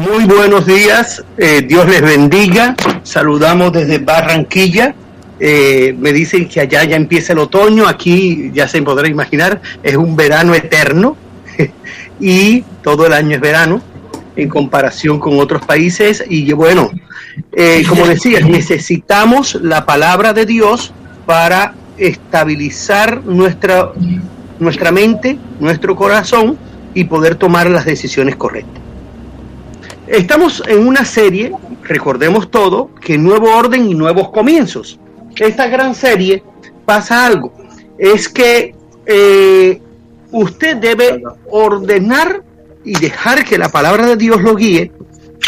Muy buenos días, eh, Dios les bendiga. Saludamos desde Barranquilla. Eh, me dicen que allá ya empieza el otoño, aquí ya se podrá imaginar, es un verano eterno y todo el año es verano en comparación con otros países. Y bueno, eh, como decía, necesitamos la palabra de Dios para estabilizar nuestra, nuestra mente, nuestro corazón y poder tomar las decisiones correctas. Estamos en una serie, recordemos todo, que nuevo orden y nuevos comienzos. Esta gran serie pasa algo, es que eh, usted debe ordenar y dejar que la palabra de Dios lo guíe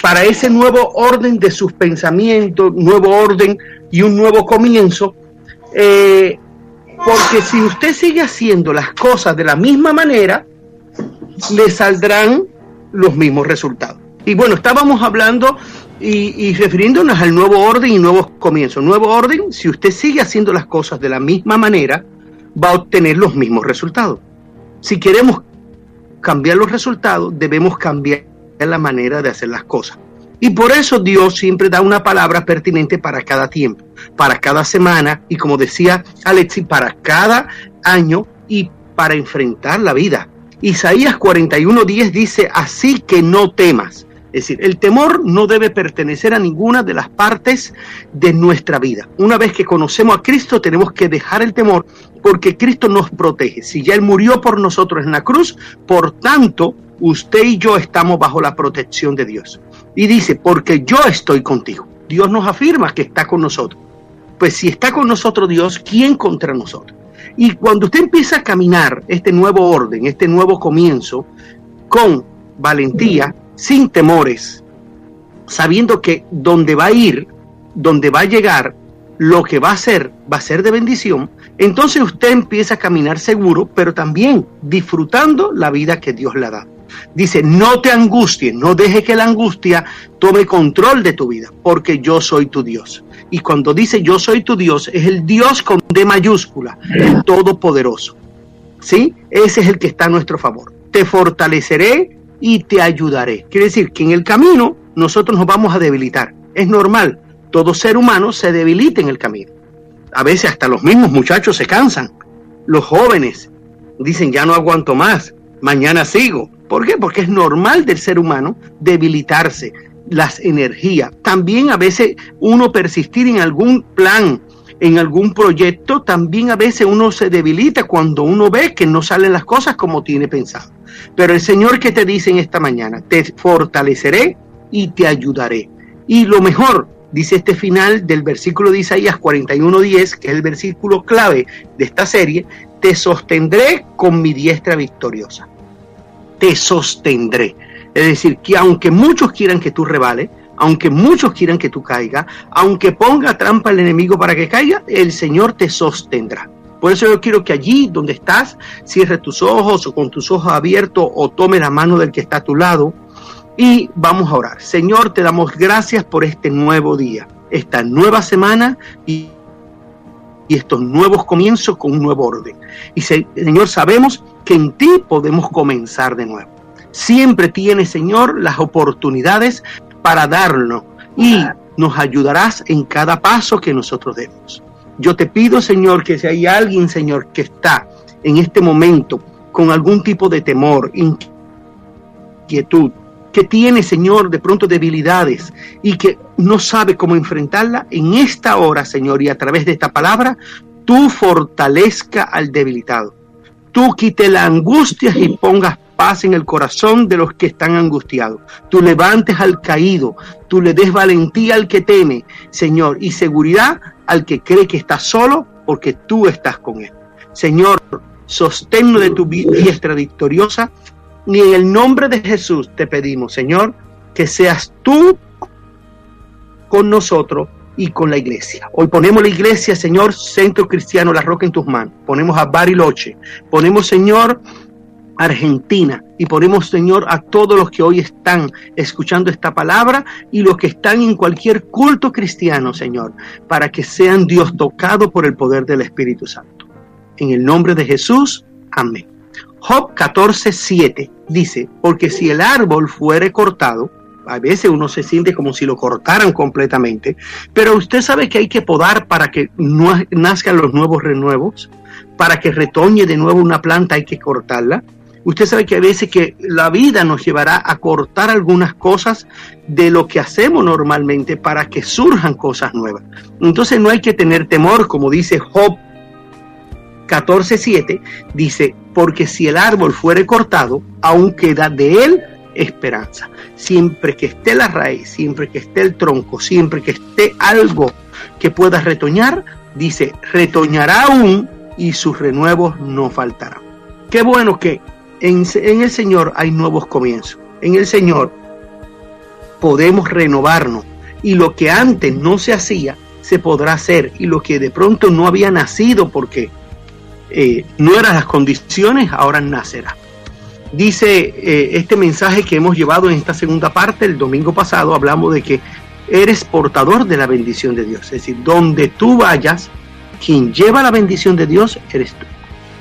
para ese nuevo orden de sus pensamientos, nuevo orden y un nuevo comienzo, eh, porque si usted sigue haciendo las cosas de la misma manera, le saldrán los mismos resultados. Y bueno, estábamos hablando y, refiriéndonos al nuevo orden y nuevos comienzos. Nuevo orden, si usted sigue haciendo las cosas de la misma manera, va a obtener los mismos resultados. Si queremos cambiar los resultados, debemos cambiar la manera de hacer las cosas. Y por eso Dios siempre da una palabra pertinente para cada tiempo, para cada semana y como decía Alexi, para cada año y para enfrentar la vida. Isaías 41:10 dice, así que no temas. Es decir, el temor no debe pertenecer a ninguna de las partes de nuestra vida. Una vez que conocemos a Cristo, tenemos que dejar el temor porque Cristo nos protege. Si ya Él murió por nosotros en la cruz, por tanto, usted y yo estamos bajo la protección de Dios. Y dice, porque yo estoy contigo. Dios nos afirma que está con nosotros. Pues si está con nosotros Dios, ¿quién contra nosotros? Y cuando usted empieza a caminar este nuevo orden, este nuevo comienzo, con valentía, sin temores, sabiendo que donde va a ir, donde va a llegar, lo que va a hacer va a ser de bendición, entonces usted empieza a caminar seguro, pero también disfrutando la vida que Dios le da. Dice, no te angusties, no deje que la angustia tome control de tu vida, porque yo soy tu Dios. Y cuando dice yo soy tu Dios, es el Dios con D mayúscula, el Todopoderoso. ¿Sí? Ese es el que está a nuestro favor. Te fortaleceré y te ayudaré. Quiere decir que en el camino nosotros nos vamos a debilitar. Es normal, todo ser humano se debilita en el camino. A veces hasta los mismos muchachos se cansan. Los jóvenes dicen ya no aguanto más, mañana sigo. ¿Por qué? Porque es normal del ser humano debilitarse las energías. También a veces uno persistir en algún plan, en algún proyecto, también a veces uno se debilita cuando uno ve que no salen las cosas como tiene pensado. Pero el Señor que te dice en esta mañana, te fortaleceré y te ayudaré. Y lo mejor, dice este final del versículo de Isaías 41:10, que es el versículo clave de esta serie, te sostendré con mi diestra victoriosa te sostendré. Es decir, que aunque muchos quieran que tú rebales, aunque muchos quieran que tú caigas, aunque ponga trampa el enemigo para que caiga, el Señor te sostendrá. Por eso yo quiero que allí donde estás, cierres tus ojos o con tus ojos abiertos o tome la mano del que está a tu lado y vamos a orar. Señor, te damos gracias por este nuevo día, esta nueva semana y, y estos nuevos comienzos con un nuevo orden. Y Señor, sabemos que en ti podemos comenzar de nuevo. Siempre tienes, Señor, las oportunidades para darnos y nos ayudarás en cada paso que nosotros demos. Yo te pido, Señor, que si hay alguien, Señor, que está en este momento con algún tipo de temor, inquietud, que tiene, Señor, de pronto debilidades y que no sabe cómo enfrentarla, en esta hora, Señor, y a través de esta palabra, tú fortalezca al debilitado. Tú quite la angustia y pongas paz en el corazón de los que están angustiados. Tú levantes al caído, tú le des valentía al que teme, Señor, y seguridad al que cree que está solo porque tú estás con él. Señor, sosténlo de tu diestra victoriosa y en el nombre de Jesús te pedimos, Señor, que seas tú con nosotros y con la iglesia. Hoy ponemos la iglesia, Señor, Centro Cristiano, la roca en tus manos. Ponemos a Bariloche. Ponemos, Señor, Argentina. Y ponemos, Señor, a todos los que hoy están escuchando esta palabra y los que están en cualquier culto cristiano, Señor, para que sean Dios tocados por el poder del Espíritu Santo. En el nombre de Jesús, amén. Job 14, 7 dice, porque si el árbol fuere cortado, A veces uno se siente como si lo cortaran completamente, pero usted sabe que hay que podar para que nazcan los nuevos renuevos, para que retoñe de nuevo una planta hay que cortarla. Usted sabe que a veces que la vida nos llevará a cortar algunas cosas de lo que hacemos normalmente para que surjan cosas nuevas. Entonces no hay que tener temor, como dice Job 14.7, dice, porque si el árbol fuere cortado, aún queda de él esperanza. Siempre que esté la raíz, siempre que esté el tronco, siempre que esté algo que pueda retoñar, dice, retoñará aún y sus renuevos no faltarán. Qué bueno que en, el Señor hay nuevos comienzos. En el Señor podemos renovarnos y lo que antes no se hacía, se podrá hacer y lo que de pronto no había nacido porque eh, no eran las condiciones, ahora nacerá. Dice eh, este mensaje que hemos llevado en esta segunda parte, el domingo pasado hablamos de que eres portador de la bendición de Dios. Es decir, donde tú vayas, quien lleva la bendición de Dios eres tú.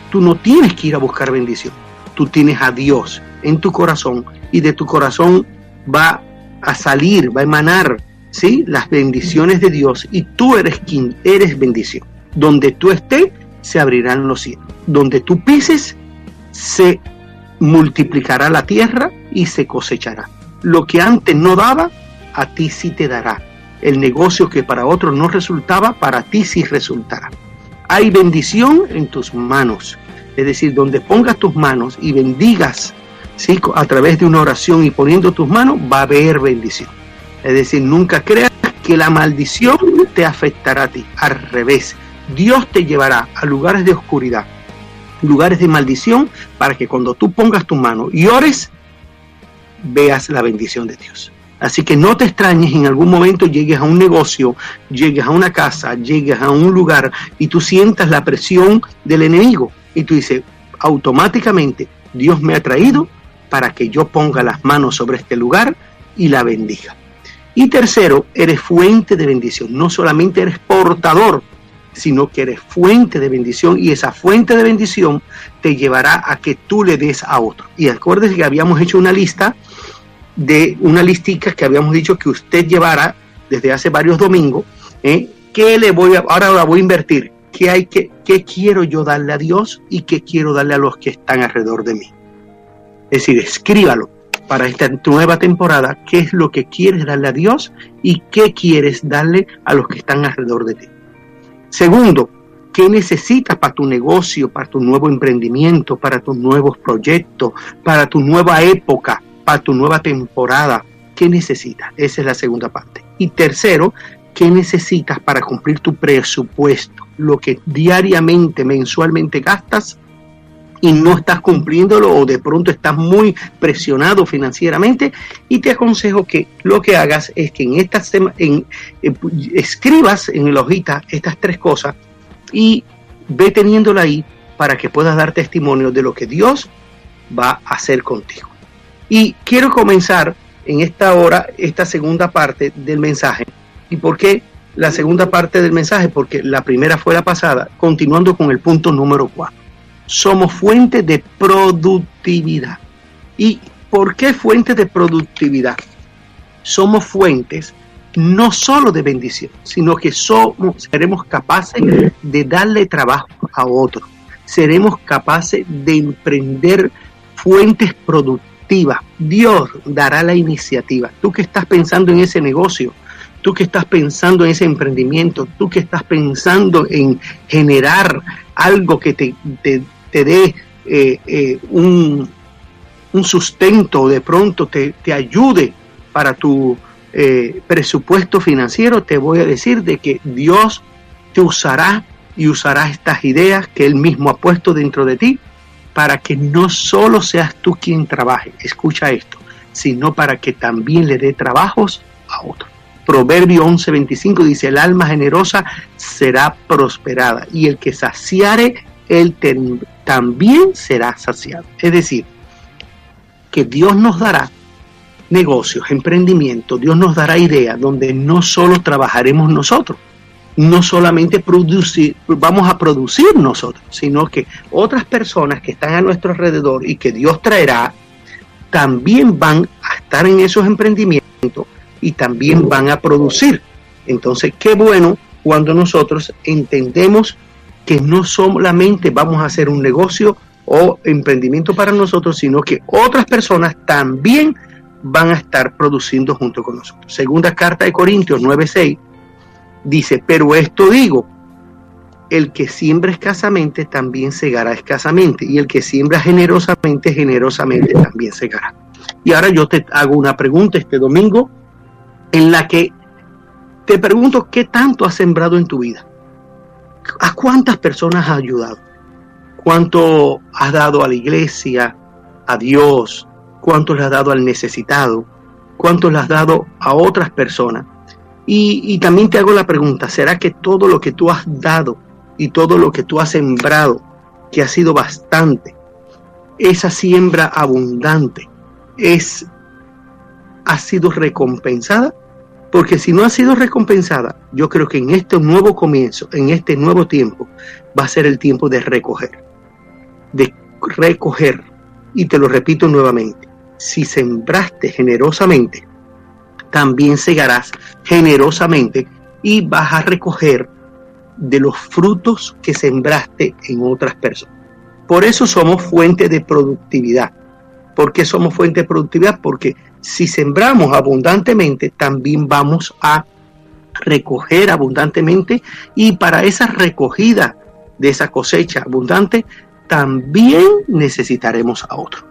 Tú no tienes que ir a buscar bendición. Tú tienes a Dios en tu corazón y de tu corazón va a salir, va a emanar ¿sí? las bendiciones de Dios y tú eres quien eres bendición. Donde tú estés, se abrirán los cielos. Donde tú pises, se multiplicará la tierra y se cosechará. Lo que antes no daba, a ti sí te dará. El negocio que para otros no resultaba, para ti sí resultará. Hay bendición en tus manos. Es decir, donde pongas tus manos y bendigas a través de una oración y poniendo tus manos, va a haber bendición. Es decir, nunca creas que la maldición te afectará a ti. Al revés, Dios te llevará a lugares de oscuridad, lugares de maldición, para que cuando tú pongas tu mano y ores, veas la bendición de Dios. Así que no te extrañes en algún momento llegues a un negocio, llegues a una casa, llegues a un lugar y tú sientas la presión del enemigo y tú dices, automáticamente Dios me ha traído para que yo ponga las manos sobre este lugar y la bendiga. Y tercero, eres fuente de bendición. No solamente eres portador sino que eres fuente de bendición y esa fuente de bendición te llevará a que tú le des a otro. Y acuérdense que habíamos hecho una lista de una listica que habíamos dicho que usted llevará desde hace varios domingos. ¿eh? ¿Qué le voy a, ahora la voy a invertir? ¿Qué, hay que, ¿Qué quiero yo darle a Dios y qué quiero darle a los que están alrededor de mí? Es decir, escríbalo para esta nueva temporada, qué es lo que quieres darle a Dios y qué quieres darle a los que están alrededor de ti. Segundo, ¿qué necesitas para tu negocio, para tu nuevo emprendimiento, para tus nuevos proyectos, para tu nueva época, para tu nueva temporada? ¿Qué necesitas? Esa es la segunda parte. Y tercero, ¿qué necesitas para cumplir tu presupuesto? Lo que diariamente, mensualmente gastas y no estás cumpliéndolo o de pronto estás muy presionado financieramente y te aconsejo que lo que hagas es que en estas en, escribas en la hojita estas tres cosas y ve teniéndola ahí para que puedas dar testimonio de lo que Dios va a hacer contigo. Y quiero comenzar en esta hora esta segunda parte del mensaje. ¿Y por qué la segunda parte del mensaje? Porque la primera fue la pasada, continuando con el punto número cuatro somos fuente de productividad. ¿Y por qué fuente de productividad? Somos fuentes no solo de bendición, sino que somos, seremos capaces de darle trabajo a otros. Seremos capaces de emprender fuentes productivas. Dios dará la iniciativa. Tú que estás pensando en ese negocio, tú que estás pensando en ese emprendimiento, tú que estás pensando en generar algo que te, te, te dé eh, eh, un, un, sustento, de pronto te, te ayude para tu eh, presupuesto financiero, te voy a decir de que Dios te usará y usará estas ideas que Él mismo ha puesto dentro de ti para que no solo seas tú quien trabaje, escucha esto, sino para que también le dé trabajos a otros. Proverbio 11:25 dice, el alma generosa será prosperada y el que saciare, él también será saciado. Es decir, que Dios nos dará negocios, emprendimiento, Dios nos dará ideas donde no solo trabajaremos nosotros, no solamente producir, vamos a producir nosotros, sino que otras personas que están a nuestro alrededor y que Dios traerá, también van a estar en esos emprendimientos y también van a producir. Entonces, qué bueno cuando nosotros entendemos que no solamente vamos a hacer un negocio o emprendimiento para nosotros, sino que otras personas también van a estar produciendo junto con nosotros. Segunda carta de Corintios 9:6 dice, pero esto digo, el que siembra escasamente también segará escasamente, y el que siembra generosamente, generosamente también segará. Y ahora yo te hago una pregunta este domingo en la que te pregunto qué tanto has sembrado en tu vida. ¿A cuántas personas has ayudado? ¿Cuánto has dado a la iglesia, a Dios? ¿Cuánto le has dado al necesitado? ¿Cuánto le has dado a otras personas? Y, y también te hago la pregunta, ¿será que todo lo que tú has dado y todo lo que tú has sembrado, que ha sido bastante, esa siembra abundante, es, ha sido recompensada? Porque si no ha sido recompensada, yo creo que en este nuevo comienzo, en este nuevo tiempo, va a ser el tiempo de recoger. De recoger. Y te lo repito nuevamente, si sembraste generosamente, también segarás generosamente y vas a recoger de los frutos que sembraste en otras personas. Por eso somos fuente de productividad. ¿Por qué somos fuente de productividad? Porque si sembramos abundantemente, también vamos a recoger abundantemente y para esa recogida de esa cosecha abundante, también necesitaremos a otros.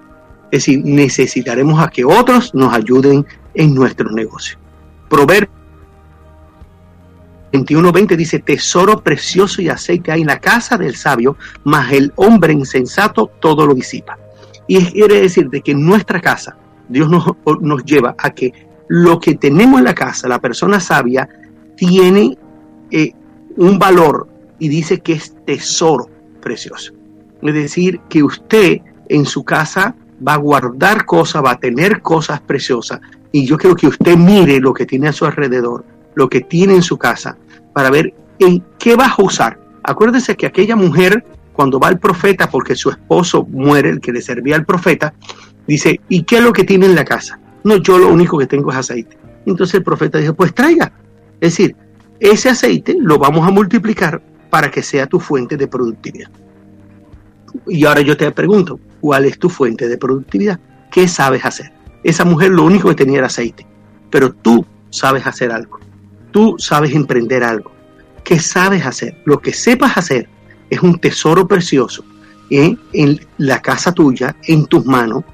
Es decir, necesitaremos a que otros nos ayuden en nuestro negocio. Proverbio 21:20 dice, tesoro precioso y aceite hay en la casa del sabio, mas el hombre insensato todo lo disipa. Y quiere decir de que en nuestra casa Dios nos, nos lleva a que lo que tenemos en la casa, la persona sabia, tiene eh, un valor y dice que es tesoro precioso. Es decir, que usted en su casa va a guardar cosas, va a tener cosas preciosas. Y yo quiero que usted mire lo que tiene a su alrededor, lo que tiene en su casa, para ver en qué va a usar. Acuérdese que aquella mujer, cuando va al profeta, porque su esposo muere, el que le servía al profeta, dice, ¿y qué es lo que tiene en la casa? No, yo lo único que tengo es aceite. Entonces el profeta dijo, pues traiga. Es decir, ese aceite lo vamos a multiplicar para que sea tu fuente de productividad. Y ahora yo te pregunto, ¿cuál es tu fuente de productividad? ¿Qué sabes hacer? Esa mujer lo único que tenía era aceite, pero tú sabes hacer algo. Tú sabes emprender algo. ¿Qué sabes hacer? Lo que sepas hacer es un tesoro precioso ¿eh? en la casa tuya, en tus manos.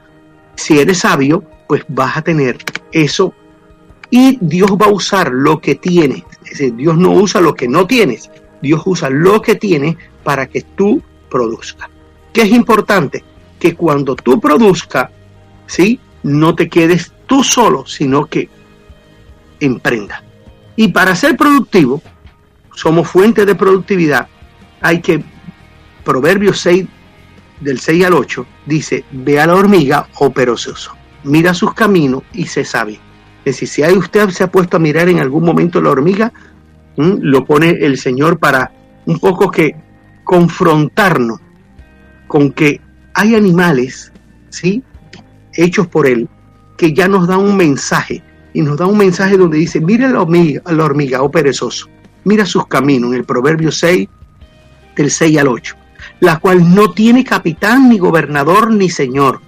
Si eres sabio, pues vas a tener eso y Dios va a usar lo que tienes. Es decir, Dios no usa lo que no tienes. Dios usa lo que tienes para que tú produzcas. ¿Qué es importante? Que cuando tú produzcas, ¿sí? no te quedes tú solo, sino que emprenda. Y para ser productivo, somos fuente de productividad, hay que, Proverbios 6, del 6 al 8, dice, ve a la hormiga, o oh perezoso, mira sus caminos y se sabe. Es decir, si hay, usted se ha puesto a mirar en algún momento la hormiga, lo pone el Señor para un poco que confrontarnos con que hay animales, ¿sí? Hechos por Él, que ya nos dan un mensaje. Y nos da un mensaje donde dice, mira la hormiga, la hormiga, oh perezoso, mira sus caminos, en el Proverbio 6, del 6 al 8, la cual no tiene capitán, ni gobernador, ni señor.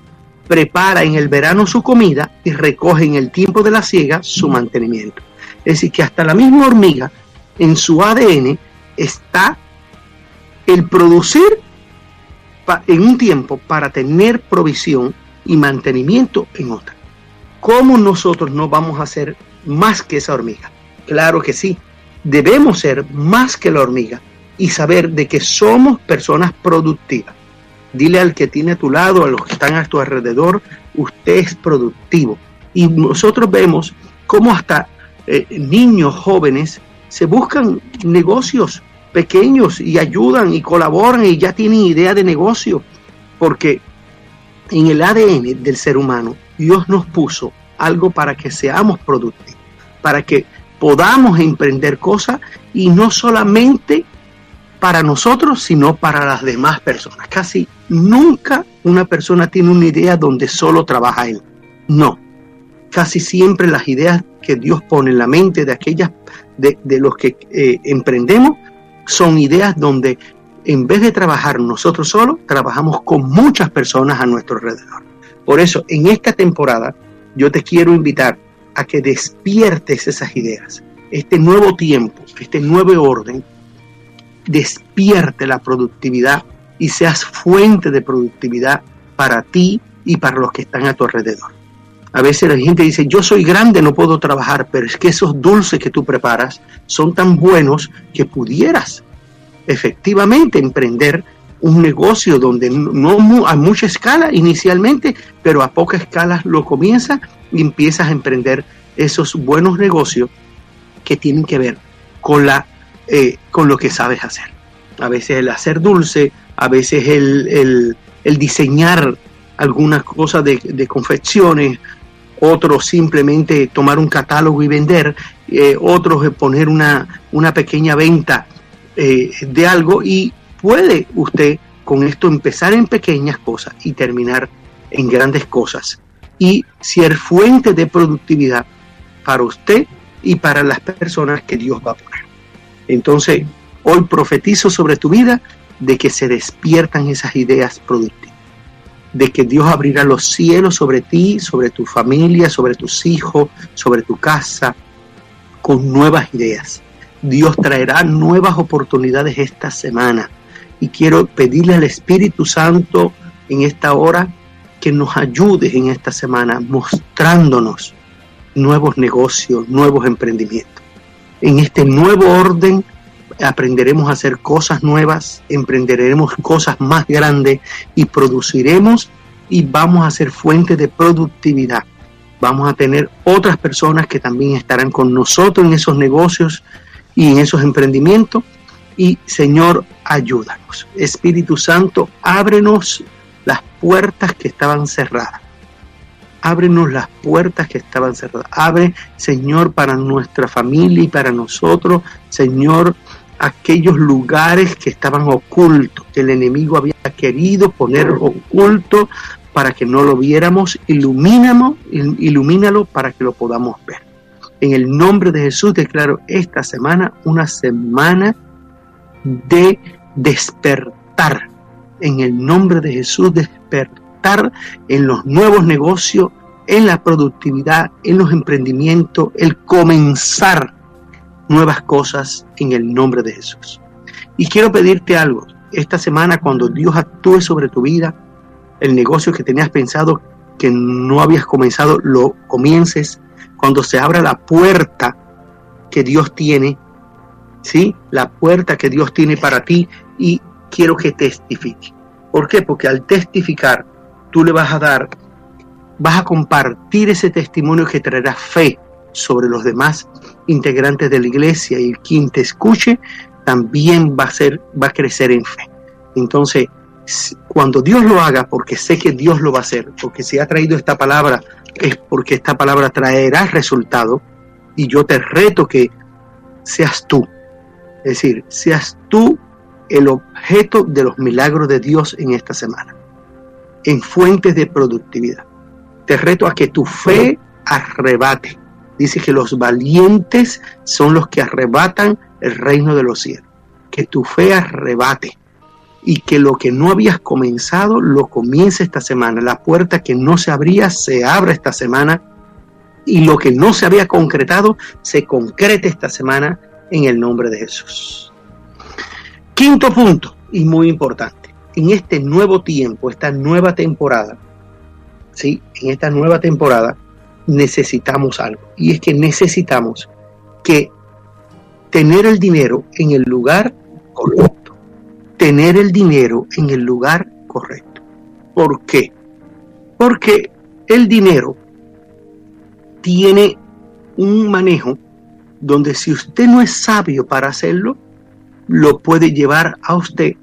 Prepara en el verano su comida y recoge en el tiempo de la siega su mantenimiento. Es decir, que hasta la misma hormiga, en su ADN, está el producir en un tiempo para tener provisión y mantenimiento en otra. ¿Cómo nosotros no vamos a ser más que esa hormiga? Claro que sí, debemos ser más que la hormiga y saber de que somos personas productivas. Dile al que tiene a tu lado, a los que están a tu alrededor, usted es productivo. Y nosotros vemos cómo hasta eh, niños jóvenes se buscan negocios pequeños y ayudan y colaboran y ya tienen idea de negocio, porque en el ADN del ser humano Dios nos puso algo para que seamos productivos, para que podamos emprender cosas y no solamente para nosotros, sino para las demás personas. Casi nunca una persona tiene una idea donde solo trabaja él. No. casi siempre las ideas que Dios pone en la mente de aquellas de, los que eh, emprendemos son ideas donde en vez de trabajar nosotros solos, trabajamos con muchas personas a nuestro alrededor. Por eso, en esta temporada, yo te quiero invitar a que despiertes esas ideas. Este nuevo tiempo, este nuevo orden, despierte la productividad y seas fuente de productividad para ti y para los que están a tu alrededor. A veces la gente dice, yo soy grande, no puedo trabajar, pero es que esos dulces que tú preparas son tan buenos que pudieras efectivamente emprender un negocio donde no a mucha escala inicialmente, pero a poca escala lo comienzas y empiezas a emprender esos buenos negocios que tienen que ver con, la, eh, con lo que sabes hacer. A veces el hacer dulce, a veces el, diseñar algunas cosas de, confecciones, otros simplemente tomar un catálogo y vender, eh, otros poner una, una pequeña venta eh, de algo y puede usted con esto empezar en pequeñas cosas y terminar en grandes cosas y ser fuente de productividad para usted y para las personas que Dios va a poner. Entonces, hoy profetizo sobre tu vida de que se despiertan esas ideas productivas, de que Dios abrirá los cielos sobre ti, sobre tu familia, sobre tus hijos, sobre tu casa, con nuevas ideas Dios traerá nuevas oportunidades esta semana. Y quiero pedirle al Espíritu Santo en esta hora que nos ayude en esta semana mostrándonos nuevos negocios, nuevos emprendimientos. En este nuevo orden aprenderemos a hacer cosas nuevas, emprenderemos cosas más grandes y produciremos y vamos a ser fuente de productividad. Vamos a tener otras personas que también estarán con nosotros en esos negocios y en esos emprendimientos. Y Señor, ayúdanos. Espíritu Santo, ábrenos las puertas que estaban cerradas. Ábrenos las puertas que estaban cerradas. Abre, Señor, para nuestra familia y para nosotros, Señor, aquellos lugares que estaban ocultos, que el enemigo había querido poner oculto para que no lo viéramos. Ilumínalo, ilumínalo para que lo podamos ver. En el nombre de Jesús declaro esta semana una semana de despertar. En el nombre de Jesús despertar en los nuevos negocios, en la productividad, en los emprendimientos, el comenzar nuevas cosas en el nombre de Jesús. Y quiero pedirte algo. Esta semana cuando Dios actúe sobre tu vida, el negocio que tenías pensado que no habías comenzado, lo comiences cuando se abra la puerta que Dios tiene, ¿sí? La puerta que Dios tiene para ti y quiero que testifique. ¿Por qué? Porque al testificar, tú le vas a dar, vas a compartir ese testimonio que traerá fe sobre los demás integrantes de la iglesia y quien te escuche también va a ser, va a crecer en fe. Entonces, cuando Dios lo haga, porque sé que Dios lo va a hacer, porque si ha traído esta palabra es porque esta palabra traerá resultado y yo te reto que seas tú. Es decir, seas tú el objeto de los milagros de Dios en esta semana, en fuentes de productividad. Te reto a que tu fe arrebate. Dice que los valientes son los que arrebatan el reino de los cielos. Que tu fe arrebate y que lo que no habías comenzado lo comience esta semana. La puerta que no se abría se abra esta semana y lo que no se había concretado se concrete esta semana en el nombre de Jesús. Quinto punto y muy importante. En este nuevo tiempo, esta nueva temporada, ¿sí? En esta nueva temporada necesitamos algo y es que necesitamos que tener el dinero en el lugar correcto tener el dinero en el lugar correcto. ¿Por qué? Porque el dinero tiene un manejo donde si usted no es sabio para hacerlo, lo puede llevar a usted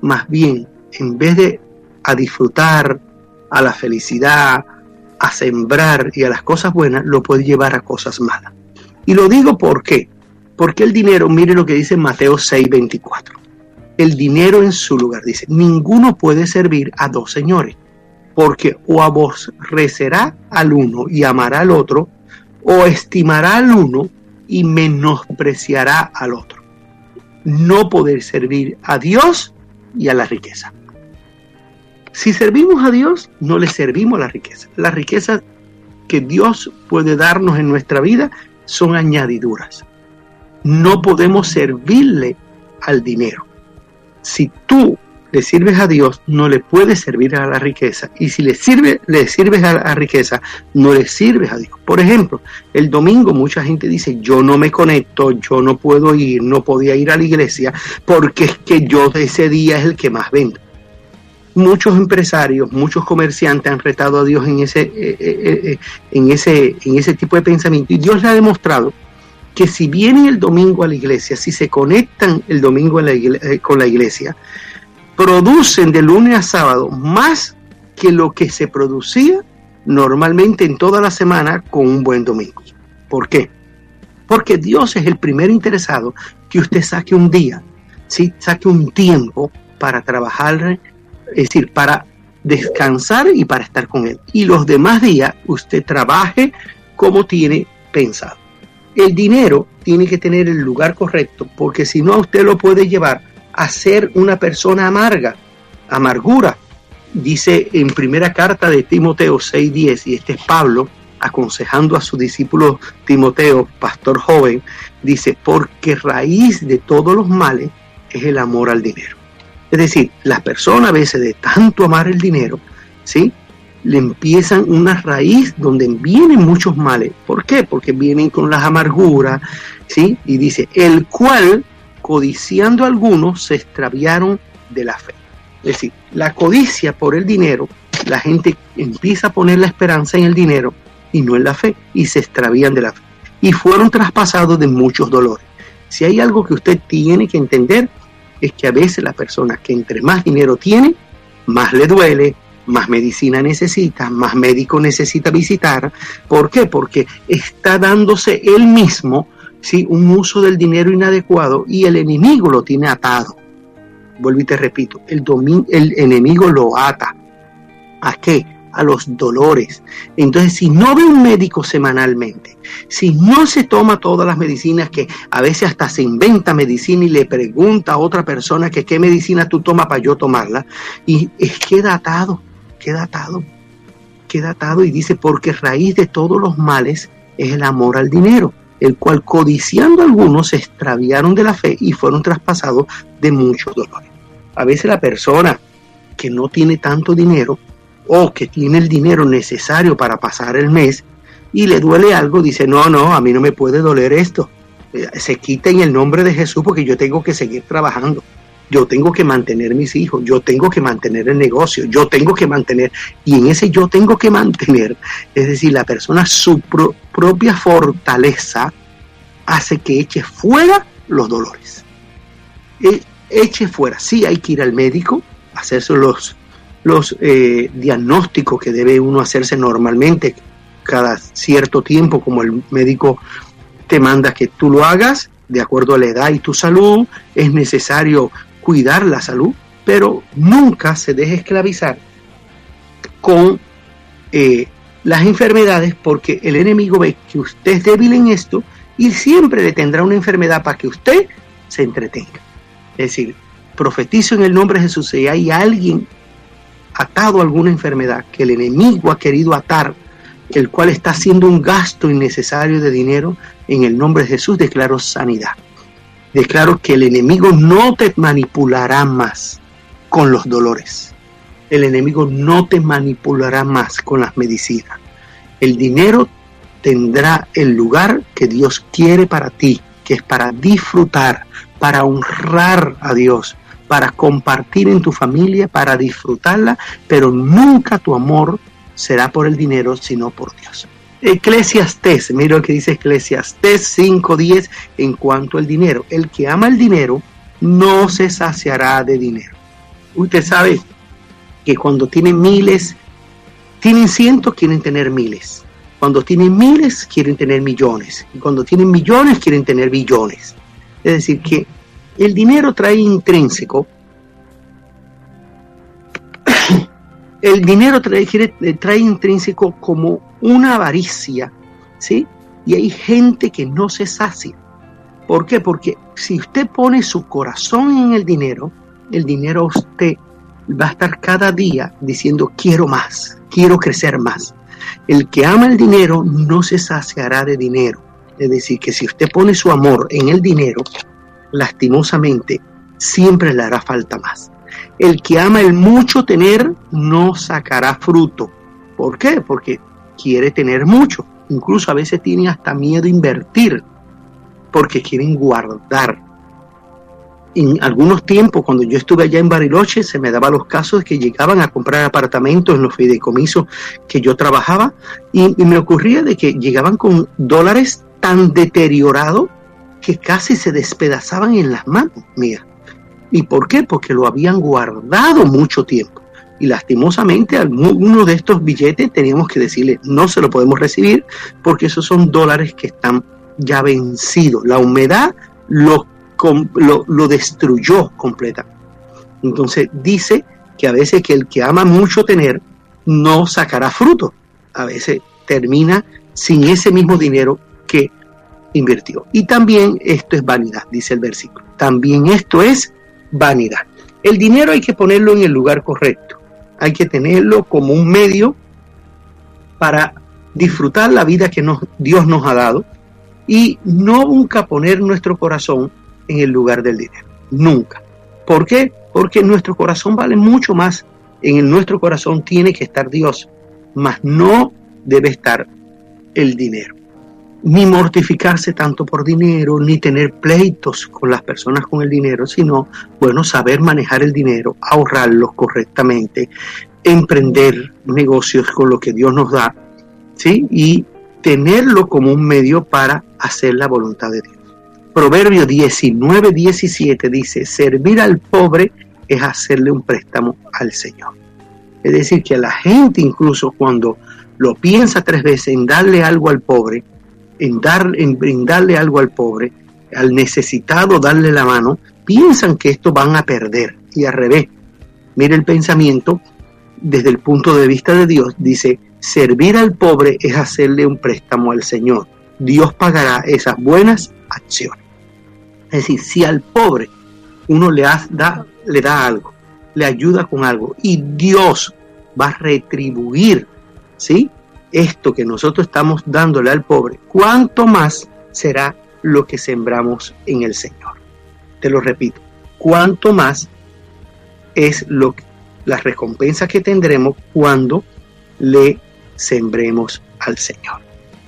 más bien, en vez de a disfrutar, a la felicidad, a sembrar y a las cosas buenas, lo puede llevar a cosas malas. Y lo digo por qué. Porque el dinero, mire lo que dice Mateo 6:24 el dinero en su lugar. Dice, ninguno puede servir a dos señores, porque o aborrecerá al uno y amará al otro, o estimará al uno y menospreciará al otro. No poder servir a Dios y a la riqueza. Si servimos a Dios, no le servimos a la riqueza. La riqueza que Dios puede darnos en nuestra vida son añadiduras. No podemos servirle al dinero. Si tú le sirves a Dios, no le puedes servir a la riqueza. Y si le, le sirves a la riqueza, no le sirves a Dios. Por ejemplo, el domingo mucha gente dice, yo no me conecto, yo no puedo ir, no podía ir a la iglesia, porque es que yo ese día es el que más vendo. Muchos empresarios, muchos comerciantes han retado a Dios en ese, eh, eh, eh, en ese, en ese tipo de pensamiento. Y Dios le ha demostrado que si vienen el domingo a la iglesia, si se conectan el domingo con la iglesia, producen de lunes a sábado más que lo que se producía normalmente en toda la semana con un buen domingo. ¿Por qué? Porque Dios es el primer interesado que usted saque un día, saque un tiempo para trabajar, es decir, para descansar y para estar con Él. Y los demás días usted trabaje como tiene pensado. El dinero tiene que tener el lugar correcto, porque si no, usted lo puede llevar a ser una persona amarga, amargura. Dice en primera carta de Timoteo 6:10, y este es Pablo aconsejando a su discípulo Timoteo, pastor joven, dice, porque raíz de todos los males es el amor al dinero. Es decir, las personas a veces de tanto amar el dinero, ¿sí? Le empiezan una raíz donde vienen muchos males. ¿Por qué? Porque vienen con las amarguras, ¿sí? Y dice, el cual codiciando algunos, se extraviaron de la fe. Es decir, la codicia por el dinero, la gente empieza a poner la esperanza en el dinero y no en la fe, y se extravían de la fe. Y fueron traspasados de muchos dolores. Si hay algo que usted tiene que entender, es que a veces la persona que entre más dinero tiene, más le duele, más medicina necesita, más médico necesita visitar. ¿Por qué? Porque está dándose él mismo ¿sí? un uso del dinero inadecuado y el enemigo lo tiene atado. Vuelvo y te repito, el, el enemigo lo ata. ¿A qué? A los dolores. Entonces, si no ve un médico semanalmente, si no se toma todas las medicinas, que a veces hasta se inventa medicina y le pregunta a otra persona que qué medicina tú tomas para yo tomarla, y es queda atado, queda atado, queda atado y dice, porque raíz de todos los males es el amor al dinero el cual codiciando algunos se extraviaron de la fe y fueron traspasados de muchos dolores. A veces la persona que no tiene tanto dinero o que tiene el dinero necesario para pasar el mes y le duele algo, dice, no, no, a mí no me puede doler esto. Eh, se quita en el nombre de Jesús porque yo tengo que seguir trabajando yo tengo que mantener mis hijos, yo tengo que mantener el negocio, yo tengo que mantener, y en ese yo tengo que mantener, es decir, la persona su propia fortaleza hace que eche fuera los dolores. E eche fuera, sí hay que ir al médico, hacerse los, los eh, diagnósticos que debe uno hacerse normalmente cada cierto tiempo, como el médico te manda que tú lo hagas, de acuerdo a la edad y tu salud, es necesario cuidar la salud, pero nunca se deje esclavizar con eh, las enfermedades porque el enemigo ve que usted es débil en esto y siempre le tendrá una enfermedad para que usted se entretenga. Es decir, profetizo en el nombre de Jesús, si hay alguien atado alguna enfermedad que el enemigo ha querido atar, el cual está haciendo un gasto innecesario de dinero, en el nombre de Jesús declaro sanidad declaro que el enemigo no te manipulará más con los dolores. El enemigo no te manipulará más con las medicinas. El dinero tendrá el lugar que Dios quiere para ti, que es para disfrutar, para honrar a Dios, para compartir en tu familia, para disfrutarla, pero nunca tu amor será por el dinero, sino por Dios. Eclesiastés, mira lo que dice Eclesiastés 5.10 en cuanto al dinero. El que ama el dinero no se saciará de dinero. Usted sabe que cuando tienen miles, tienen cientos, quieren tener miles. Cuando tienen miles, quieren tener millones. Y cuando tienen millones, quieren tener billones. Es decir, que el dinero trae intrínseco el dinero trae, trae intrínseco como una avaricia, ¿sí? Y hay gente que no se sacia. ¿Por qué? Porque si usted pone su corazón en el dinero, el dinero usted va a estar cada día diciendo quiero más, quiero crecer más. El que ama el dinero no se saciará de dinero. Es decir, que si usted pone su amor en el dinero, lastimosamente siempre le hará falta más. El que ama el mucho tener no sacará fruto. ¿Por qué? Porque quiere tener mucho. Incluso a veces tiene hasta miedo a invertir porque quieren guardar. En algunos tiempos, cuando yo estuve allá en Bariloche, se me daba los casos de que llegaban a comprar apartamentos en los fideicomisos que yo trabajaba y, y me ocurría de que llegaban con dólares tan deteriorados que casi se despedazaban en las manos mías. ¿Y por qué? Porque lo habían guardado mucho tiempo. Y lastimosamente a uno de estos billetes teníamos que decirle, no se lo podemos recibir porque esos son dólares que están ya vencidos. La humedad lo, lo, lo destruyó completamente. Entonces dice que a veces que el que ama mucho tener no sacará fruto. A veces termina sin ese mismo dinero que invirtió. Y también esto es vanidad, dice el versículo. También esto es vanidad. El dinero hay que ponerlo en el lugar correcto. Hay que tenerlo como un medio para disfrutar la vida que nos, Dios nos ha dado y no nunca poner nuestro corazón en el lugar del dinero. Nunca. ¿Por qué? Porque nuestro corazón vale mucho más. En nuestro corazón tiene que estar Dios, mas no debe estar el dinero ni mortificarse tanto por dinero, ni tener pleitos con las personas con el dinero, sino, bueno, saber manejar el dinero, ahorrarlo correctamente, emprender negocios con lo que Dios nos da, ¿sí? Y tenerlo como un medio para hacer la voluntad de Dios. Proverbio 19, 17 dice, servir al pobre es hacerle un préstamo al Señor. Es decir, que a la gente incluso cuando lo piensa tres veces en darle algo al pobre, en, dar, en algo al pobre, al necesitado darle la mano, piensan que esto van a perder y al revés. Mire el pensamiento desde el punto de vista de Dios. Dice, servir al pobre es hacerle un préstamo al Señor. Dios pagará esas buenas acciones. Es decir, si al pobre uno le da, le da algo, le ayuda con algo y Dios va a retribuir, ¿sí? Esto que nosotros estamos dándole al pobre, cuánto más será lo que sembramos en el Señor. Te lo repito, cuánto más es lo la recompensa que tendremos cuando le sembremos al Señor.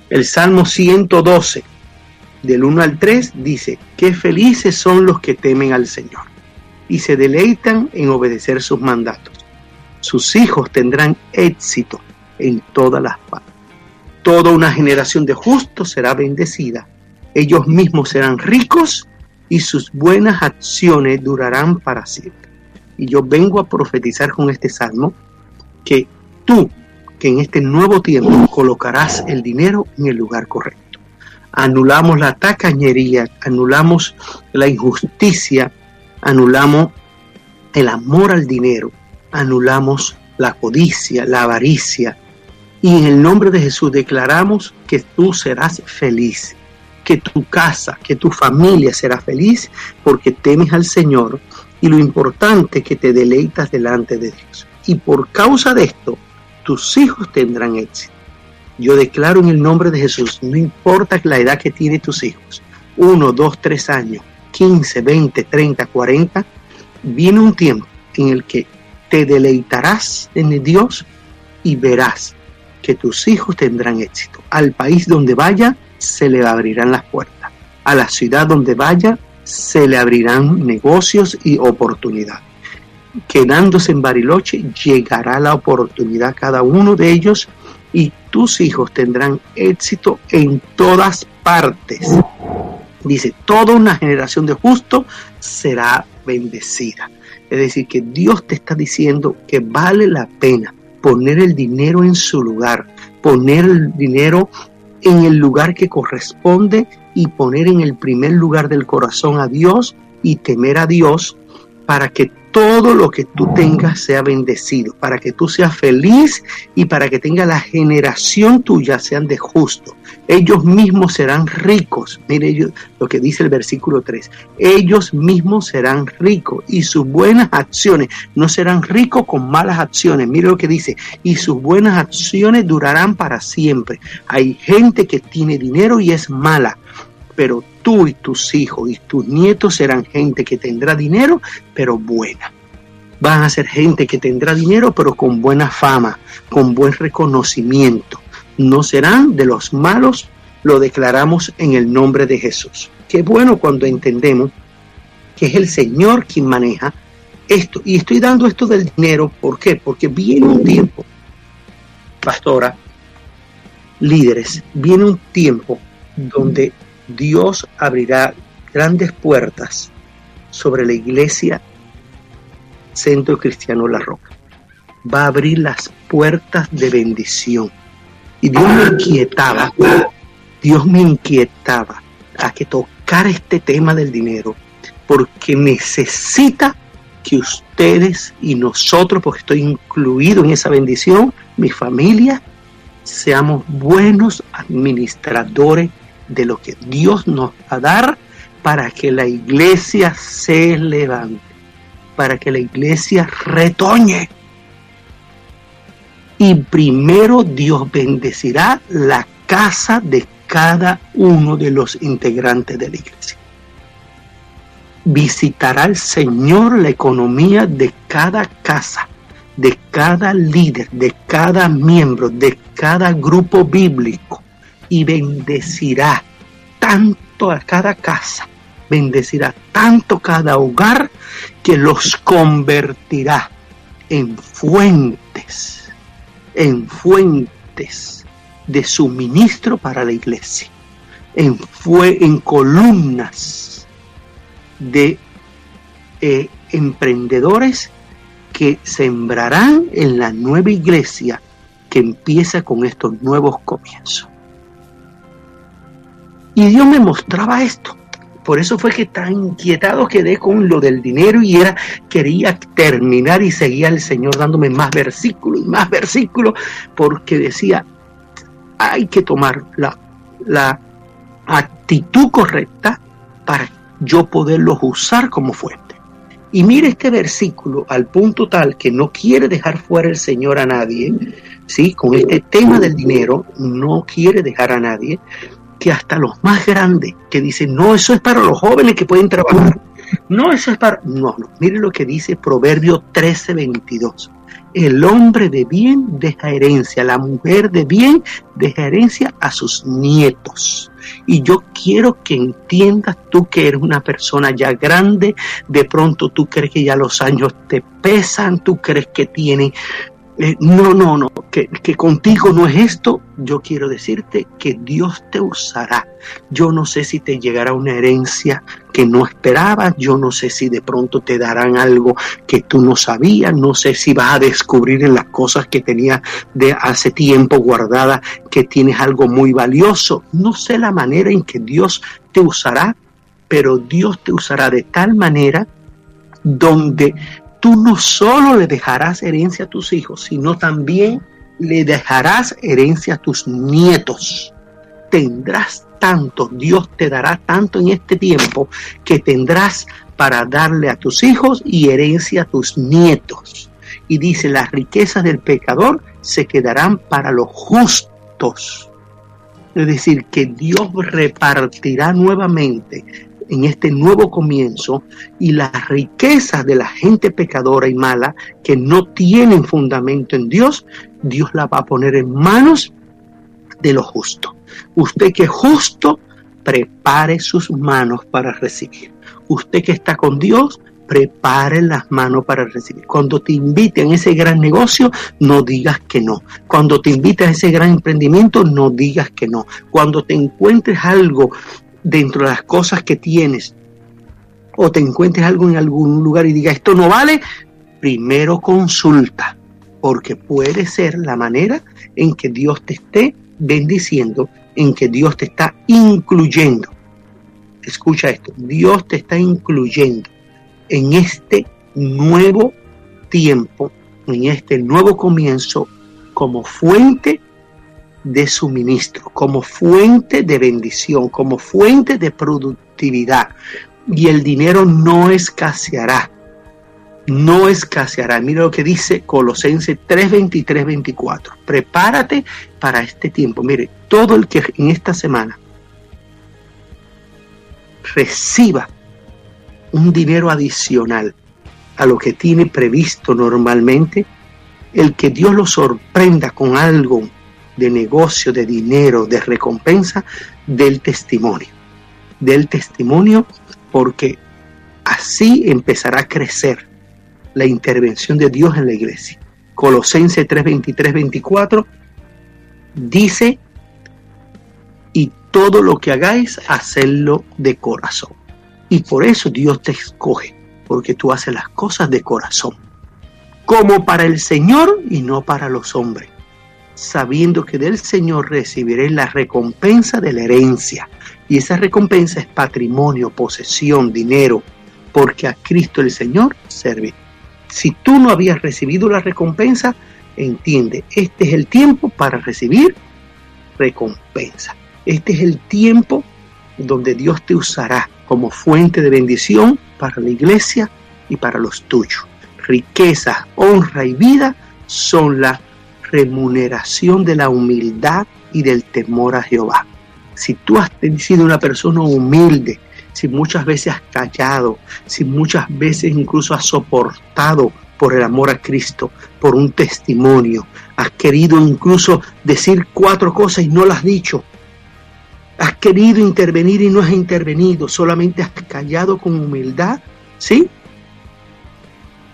El Salmo 112, del 1 al 3, dice, qué felices son los que temen al Señor y se deleitan en obedecer sus mandatos. Sus hijos tendrán éxito en todas las partes. Toda una generación de justos será bendecida. Ellos mismos serán ricos y sus buenas acciones durarán para siempre. Y yo vengo a profetizar con este salmo que tú, que en este nuevo tiempo colocarás el dinero en el lugar correcto. Anulamos la tacañería, anulamos la injusticia, anulamos el amor al dinero, anulamos la codicia, la avaricia, y en el nombre de Jesús declaramos que tú serás feliz, que tu casa, que tu familia será feliz porque temes al Señor y lo importante es que te deleitas delante de Dios. Y por causa de esto, tus hijos tendrán éxito. Yo declaro en el nombre de Jesús, no importa la edad que tienen tus hijos, uno, dos, tres años, 15, 20, 30, 40, viene un tiempo en el que te deleitarás en Dios y verás que tus hijos tendrán éxito. Al país donde vaya, se le abrirán las puertas. A la ciudad donde vaya, se le abrirán negocios y oportunidades. Quedándose en Bariloche, llegará la oportunidad a cada uno de ellos y tus hijos tendrán éxito en todas partes. Dice, toda una generación de justos será bendecida. Es decir, que Dios te está diciendo que vale la pena poner el dinero en su lugar, poner el dinero en el lugar que corresponde y poner en el primer lugar del corazón a Dios y temer a Dios para que todo lo que tú tengas sea bendecido, para que tú seas feliz y para que tenga la generación tuya sean de justo. Ellos mismos serán ricos. Mire ellos, lo que dice el versículo 3. Ellos mismos serán ricos y sus buenas acciones no serán ricos con malas acciones. Mire lo que dice. Y sus buenas acciones durarán para siempre. Hay gente que tiene dinero y es mala, pero tú y tus hijos y tus nietos serán gente que tendrá dinero, pero buena. Van a ser gente que tendrá dinero, pero con buena fama, con buen reconocimiento. No serán de los malos, lo declaramos en el nombre de Jesús. Qué bueno cuando entendemos que es el Señor quien maneja esto. Y estoy dando esto del dinero, ¿por qué? Porque viene un tiempo, pastora, líderes, viene un tiempo donde Dios abrirá grandes puertas sobre la iglesia Centro Cristiano La Roca. Va a abrir las puertas de bendición. Y Dios me inquietaba, Dios me inquietaba a que tocara este tema del dinero, porque necesita que ustedes y nosotros, porque estoy incluido en esa bendición, mi familia, seamos buenos administradores de lo que Dios nos va a dar para que la iglesia se levante, para que la iglesia retoñe. Y primero Dios bendecirá la casa de cada uno de los integrantes de la iglesia. Visitará el Señor la economía de cada casa, de cada líder, de cada miembro, de cada grupo bíblico y bendecirá tanto a cada casa, bendecirá tanto cada hogar que los convertirá en fuentes, en fuentes de suministro para la iglesia, en, fue, en columnas de eh, emprendedores que sembrarán en la nueva iglesia que empieza con estos nuevos comienzos. Y Dios me mostraba esto. Por eso fue que tan inquietado quedé con lo del dinero y era, quería terminar y seguía el Señor dándome más versículos y más versículos, porque decía, hay que tomar la, la actitud correcta para yo poderlos usar como fuente. Y mire este versículo al punto tal que no quiere dejar fuera el Señor a nadie, ¿sí? Con este tema del dinero, no quiere dejar a nadie, que hasta los más grandes, que dicen, no, eso es para los jóvenes que pueden trabajar. No, eso es para... No, no, mire lo que dice Proverbio 13:22. El hombre de bien deja herencia, la mujer de bien deja herencia a sus nietos. Y yo quiero que entiendas tú que eres una persona ya grande, de pronto tú crees que ya los años te pesan, tú crees que tienes eh, no, no, no, que, que, contigo no es esto, yo quiero decirte que Dios te usará. Yo no sé si te llegará una herencia que no esperabas, yo no sé si de pronto te darán algo que tú no sabías, no sé si vas a descubrir en las cosas que tenías de hace tiempo guardadas que tienes algo muy valioso. No sé la manera en que Dios te usará, pero Dios te usará de tal manera donde tú no solo le dejarás herencia a tus hijos, sino también le dejarás herencia a tus nietos. Tendrás tanto, Dios te dará tanto en este tiempo que tendrás para darle a tus hijos y herencia a tus nietos. Y dice, las riquezas del pecador se quedarán para los justos. Es decir, que Dios repartirá nuevamente en este nuevo comienzo y las riquezas de la gente pecadora y mala que no tienen fundamento en Dios, Dios la va a poner en manos de lo justo. Usted que es justo, prepare sus manos para recibir. Usted que está con Dios, prepare las manos para recibir. Cuando te inviten a ese gran negocio, no digas que no. Cuando te inviten a ese gran emprendimiento, no digas que no. Cuando te encuentres algo dentro de las cosas que tienes o te encuentres algo en algún lugar y diga esto no vale, primero consulta, porque puede ser la manera en que Dios te esté bendiciendo, en que Dios te está incluyendo. Escucha esto, Dios te está incluyendo en este nuevo tiempo, en este nuevo comienzo, como fuente de suministro, como fuente de bendición, como fuente de productividad. Y el dinero no escaseará, no escaseará. Mira lo que dice Colosenses 3, 23, 24. Prepárate para este tiempo. Mire, todo el que en esta semana reciba un dinero adicional a lo que tiene previsto normalmente, el que Dios lo sorprenda con algo de negocio, de dinero, de recompensa, del testimonio. Del testimonio porque así empezará a crecer la intervención de Dios en la iglesia. Colosenses 3, 23, 24 dice, y todo lo que hagáis, hacedlo de corazón. Y por eso Dios te escoge, porque tú haces las cosas de corazón, como para el Señor y no para los hombres, sabiendo que del Señor recibiré la recompensa de la herencia. Y esa recompensa es patrimonio, posesión, dinero, porque a Cristo el Señor servirá. Si tú no habías recibido la recompensa, entiende, este es el tiempo para recibir recompensa. Este es el tiempo donde Dios te usará como fuente de bendición para la iglesia y para los tuyos. Riqueza, honra y vida son la remuneración de la humildad y del temor a Jehová. Si tú has sido una persona humilde, si muchas veces has callado, si muchas veces incluso has soportado por el amor a Cristo, por un testimonio, has querido incluso decir cuatro cosas y no las has dicho, has querido intervenir y no has intervenido, solamente has callado con humildad, ¿sí?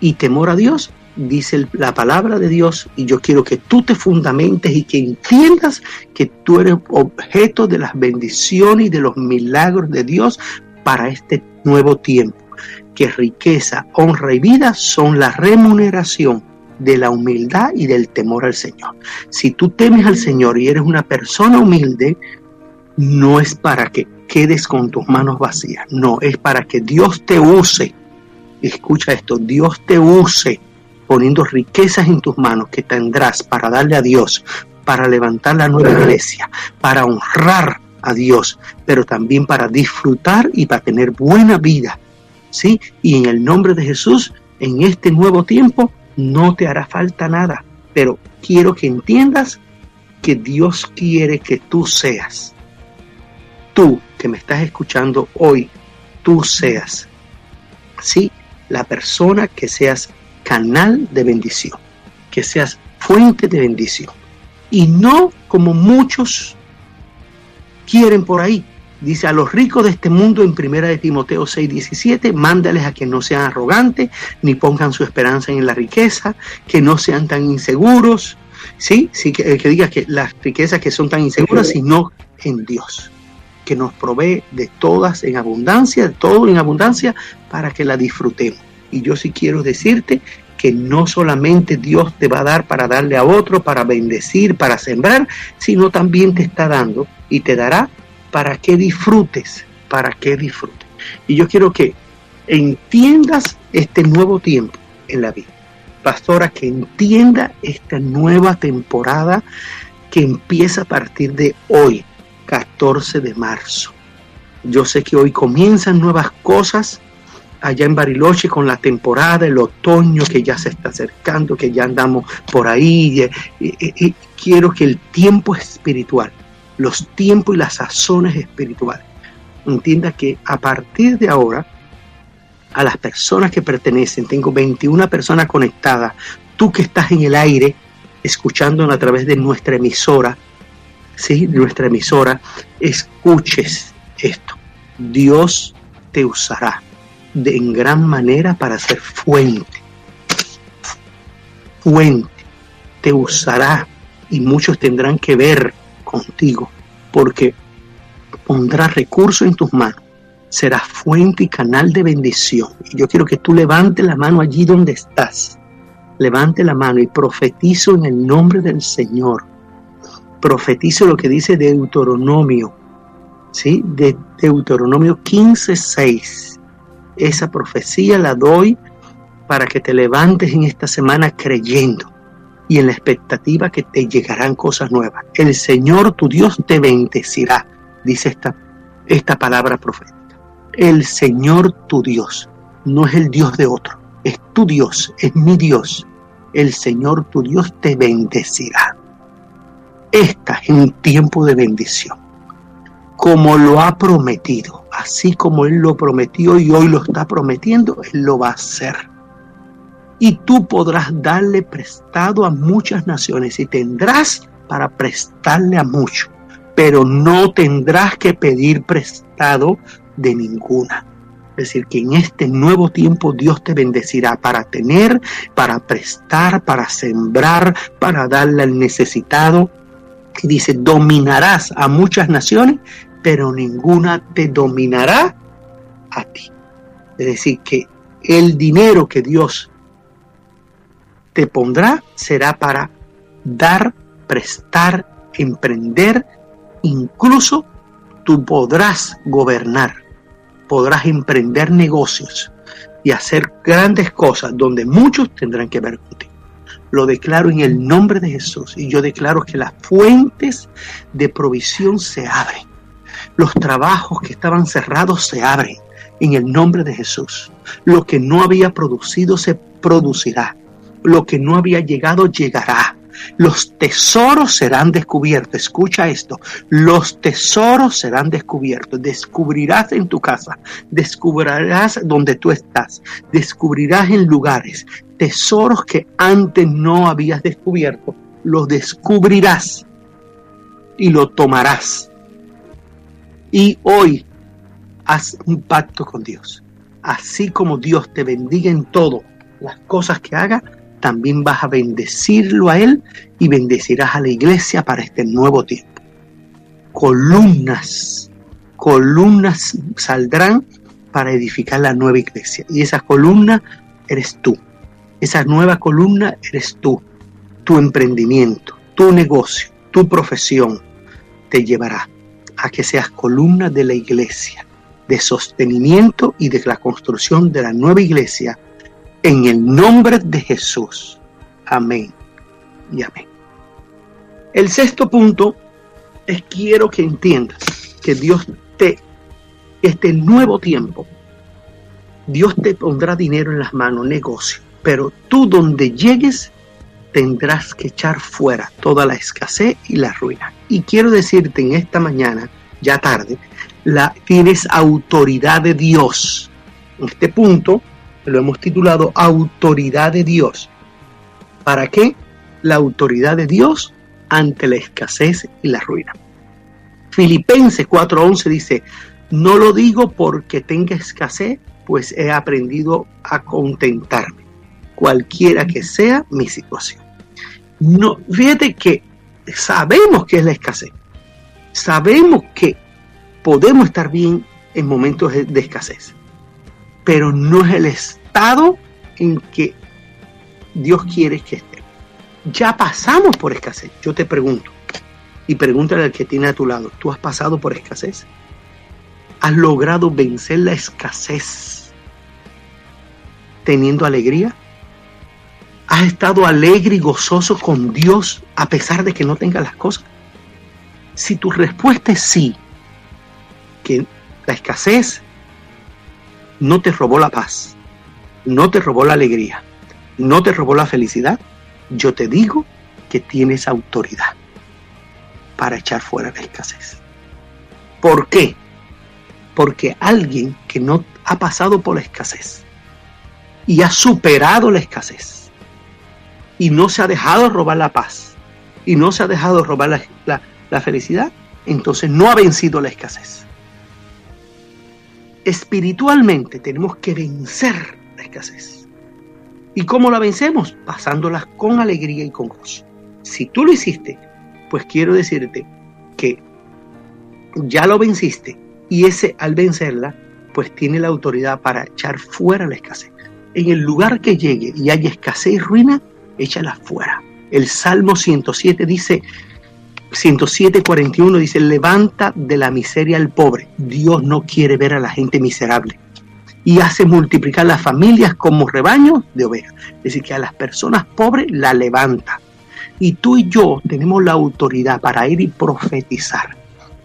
Y temor a Dios, dice la palabra de Dios, y yo quiero que tú te fundamentes y que entiendas que tú eres objeto de las bendiciones y de los milagros de Dios para este nuevo tiempo, que riqueza, honra y vida son la remuneración de la humildad y del temor al Señor. Si tú temes al Señor y eres una persona humilde, no es para que quedes con tus manos vacías, no, es para que Dios te use. Escucha esto, Dios te use poniendo riquezas en tus manos que tendrás para darle a Dios, para levantar la nueva iglesia, para honrar a Dios, pero también para disfrutar y para tener buena vida. ¿Sí? Y en el nombre de Jesús, en este nuevo tiempo, no te hará falta nada. Pero quiero que entiendas que Dios quiere que tú seas. Tú que me estás escuchando hoy, tú seas. Sí, la persona que seas canal de bendición, que seas fuente de bendición. Y no como muchos quieren por ahí. Dice a los ricos de este mundo en primera de Timoteo 6:17, mándales a que no sean arrogantes, ni pongan su esperanza en la riqueza, que no sean tan inseguros, ¿sí? sí que, que diga que las riquezas que son tan inseguras, sino en Dios, que nos provee de todas en abundancia, de todo en abundancia, para que la disfrutemos. Y yo sí quiero decirte que no solamente Dios te va a dar para darle a otro, para bendecir, para sembrar, sino también te está dando y te dará para que disfrutes, para que disfrutes. Y yo quiero que entiendas este nuevo tiempo en la vida. Pastora, que entienda esta nueva temporada que empieza a partir de hoy, 14 de marzo. Yo sé que hoy comienzan nuevas cosas allá en Bariloche con la temporada, el otoño que ya se está acercando, que ya andamos por ahí. Y, quiero que el tiempo espiritual los tiempos y las sazones espirituales. Entienda que a partir de ahora, a las personas que pertenecen, tengo 21 personas conectadas, tú que estás en el aire, escuchándonos a través de nuestra emisora, ¿sí? nuestra emisora, escuches esto. Dios te usará de, en gran manera para ser fuente. Fuente. Te usará y muchos tendrán que ver contigo, porque pondrá recursos en tus manos, será fuente y canal de bendición. Y yo quiero que tú levantes la mano allí donde estás. Levante la mano y profetizo en el nombre del Señor. Profetizo lo que dice Deuteronomio, ¿sí? De Deuteronomio 15:6. Esa profecía la doy para que te levantes en esta semana creyendo y en la expectativa que te llegarán cosas nuevas. El Señor tu Dios te bendecirá, dice esta, esta palabra profética. El Señor tu Dios no es el Dios de otro, es tu Dios, es mi Dios. El Señor tu Dios te bendecirá. Esta es un tiempo de bendición, como lo ha prometido, así como Él lo prometió y hoy lo está prometiendo, Él lo va a hacer y tú podrás darle prestado a muchas naciones y tendrás para prestarle a muchos, pero no tendrás que pedir prestado de ninguna. Es decir, que en este nuevo tiempo Dios te bendecirá para tener, para prestar, para sembrar, para darle al necesitado. Y dice, dominarás a muchas naciones, pero ninguna te dominará a ti. Es decir, que el dinero que Dios te pondrá será para dar, prestar, emprender, incluso tú podrás gobernar, podrás emprender negocios y hacer grandes cosas donde muchos tendrán que ver contigo. Lo declaro en el nombre de Jesús y yo declaro que las fuentes de provisión se abren. Los trabajos que estaban cerrados se abren en el nombre de Jesús. Lo que no había producido se producirá lo que no había llegado llegará. Los tesoros serán descubiertos. Escucha esto. Los tesoros serán descubiertos. Descubrirás en tu casa. Descubrirás donde tú estás. Descubrirás en lugares. Tesoros que antes no habías descubierto. Los descubrirás y lo tomarás. Y hoy haz un pacto con Dios. Así como Dios te bendiga en todo, las cosas que haga, también vas a bendecirlo a Él y bendecirás a la iglesia para este nuevo tiempo. Columnas, columnas saldrán para edificar la nueva iglesia. Y esa columna eres tú. Esa nueva columna eres tú. Tu emprendimiento, tu negocio, tu profesión te llevará a que seas columna de la iglesia, de sostenimiento y de la construcción de la nueva iglesia en el nombre de Jesús. Amén y amén. El sexto punto es quiero que entiendas que Dios te, este nuevo tiempo, Dios te pondrá dinero en las manos, negocio, pero tú donde llegues tendrás que echar fuera toda la escasez y la ruina. Y quiero decirte en esta mañana, ya tarde, la, tienes autoridad de Dios. En este punto lo hemos titulado Autoridad de Dios. ¿Para qué? La autoridad de Dios ante la escasez y la ruina. Filipenses 4:11 dice, no lo digo porque tenga escasez, pues he aprendido a contentarme, cualquiera que sea mi situación. No, fíjate que sabemos que es la escasez. Sabemos que podemos estar bien en momentos de escasez pero no es el estado en que Dios quiere que esté. Ya pasamos por escasez. Yo te pregunto, y pregúntale al que tiene a tu lado, ¿tú has pasado por escasez? ¿Has logrado vencer la escasez teniendo alegría? ¿Has estado alegre y gozoso con Dios a pesar de que no tengas las cosas? Si tu respuesta es sí, que la escasez no te robó la paz, no te robó la alegría, no te robó la felicidad, yo te digo que tienes autoridad para echar fuera la escasez. ¿Por qué? Porque alguien que no ha pasado por la escasez y ha superado la escasez y no se ha dejado robar la paz y no se ha dejado robar la, la felicidad, entonces no ha vencido la escasez espiritualmente tenemos que vencer la escasez. ¿Y cómo la vencemos? Pasándolas con alegría y con gozo. Si tú lo hiciste, pues quiero decirte que ya lo venciste y ese al vencerla, pues tiene la autoridad para echar fuera la escasez. En el lugar que llegue y haya escasez y ruina, échala fuera. El Salmo 107 dice, 107.41 dice, levanta de la miseria al pobre. Dios no quiere ver a la gente miserable. y hace multiplicar las familias como rebaños de ovejas. Es decir, que a las personas pobres la levanta. Y tú y yo tenemos la autoridad para ir y profetizar,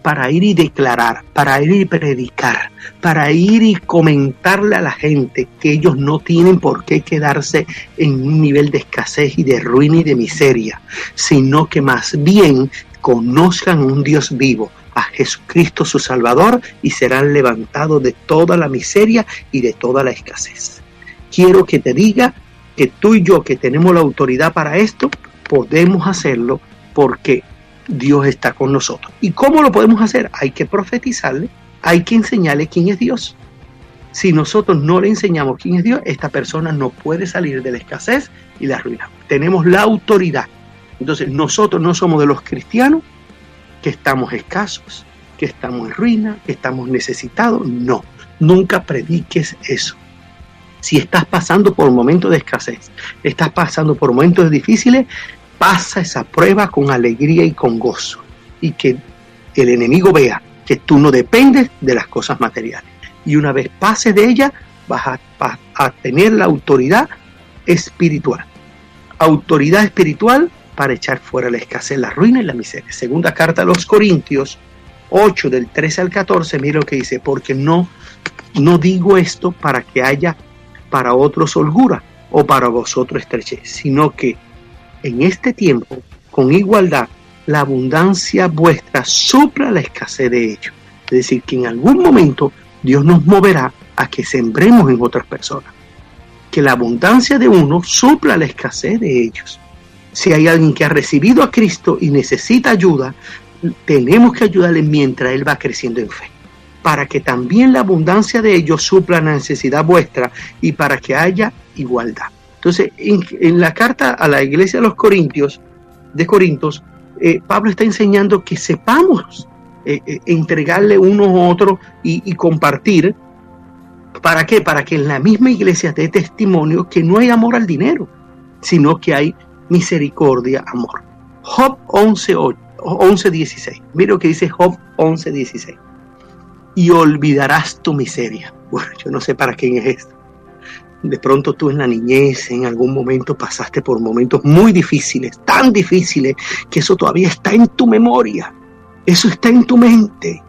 para ir y declarar, para ir y predicar, para ir y comentarle a la gente que ellos no tienen por qué quedarse en un nivel de escasez y de ruina y de miseria, sino que más bien conozcan un Dios vivo, a Jesucristo su Salvador y serán levantados de toda la miseria y de toda la escasez. Quiero que te diga que tú y yo que tenemos la autoridad para esto, podemos hacerlo porque Dios está con nosotros. ¿Y cómo lo podemos hacer? Hay que profetizarle, hay que enseñarle quién es Dios. Si nosotros no le enseñamos quién es Dios, esta persona no puede salir de la escasez y la ruina. Tenemos la autoridad. Entonces, nosotros no somos de los cristianos que estamos escasos, que estamos en ruina, que estamos necesitados. No, nunca prediques eso. Si estás pasando por momentos de escasez, estás pasando por momentos difíciles, pasa esa prueba con alegría y con gozo. Y que el enemigo vea que tú no dependes de las cosas materiales. Y una vez pases de ella, vas a, tener la autoridad espiritual. Autoridad espiritual para echar fuera la escasez, la ruina y la miseria. Segunda carta a los Corintios 8 del 13 al 14, mira lo que dice, porque no, no digo esto para que haya para otros holgura o para vosotros estrechez, sino que en este tiempo, con igualdad, la abundancia vuestra supla la escasez de ellos. Es decir, que en algún momento Dios nos moverá a que sembremos en otras personas. Que la abundancia de uno supla la escasez de ellos. Si hay alguien que ha recibido a Cristo y necesita ayuda, tenemos que ayudarle mientras Él va creciendo en fe para que también la abundancia de ellos supla la necesidad vuestra y para que haya igualdad. Entonces, en, la carta a la iglesia de los Corintios, de Corintios, eh, Pablo está enseñando que sepamos eh, eh, entregarle uno a otro y, compartir. ¿Para qué? Para que en la misma iglesia dé testimonio que no hay amor al dinero, sino que hay misericordia, amor. Job 11, 11 16. Mira lo que dice Job 11, 16 y olvidarás tu miseria. Bueno, yo no sé para quién es esto. De pronto tú en la niñez, en algún momento pasaste por momentos muy difíciles, tan difíciles, que eso todavía está en tu memoria. Eso está en tu mente.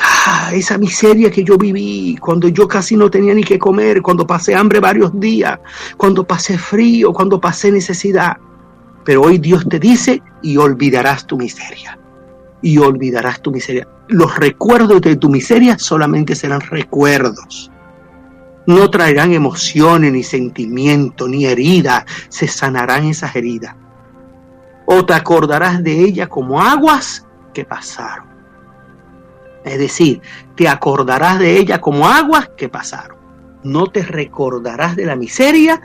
Ah, esa miseria que yo viví cuando yo casi no tenía ni que comer, cuando pasé hambre varios días, cuando pasé frío, cuando pasé necesidad. Pero hoy Dios te dice y olvidarás tu miseria. Y olvidarás tu miseria los recuerdos de tu miseria solamente serán recuerdos. No traerán emociones, ni sentimientos, ni heridas. Se sanarán esas heridas. O te acordarás de ella como aguas que pasaron. Es decir, te acordarás de ella como aguas que pasaron. No te recordarás de la miseria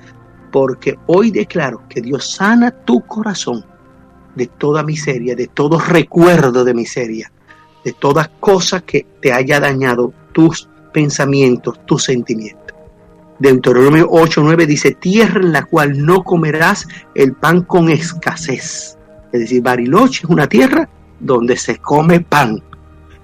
porque hoy declaro que Dios sana tu corazón de toda miseria, de todo recuerdo de miseria de todas cosas que te haya dañado tus pensamientos, tus sentimientos. Deuteronomio 8:9 dice, tierra en la cual no comerás el pan con escasez. Es decir, Bariloche es una tierra donde se come pan,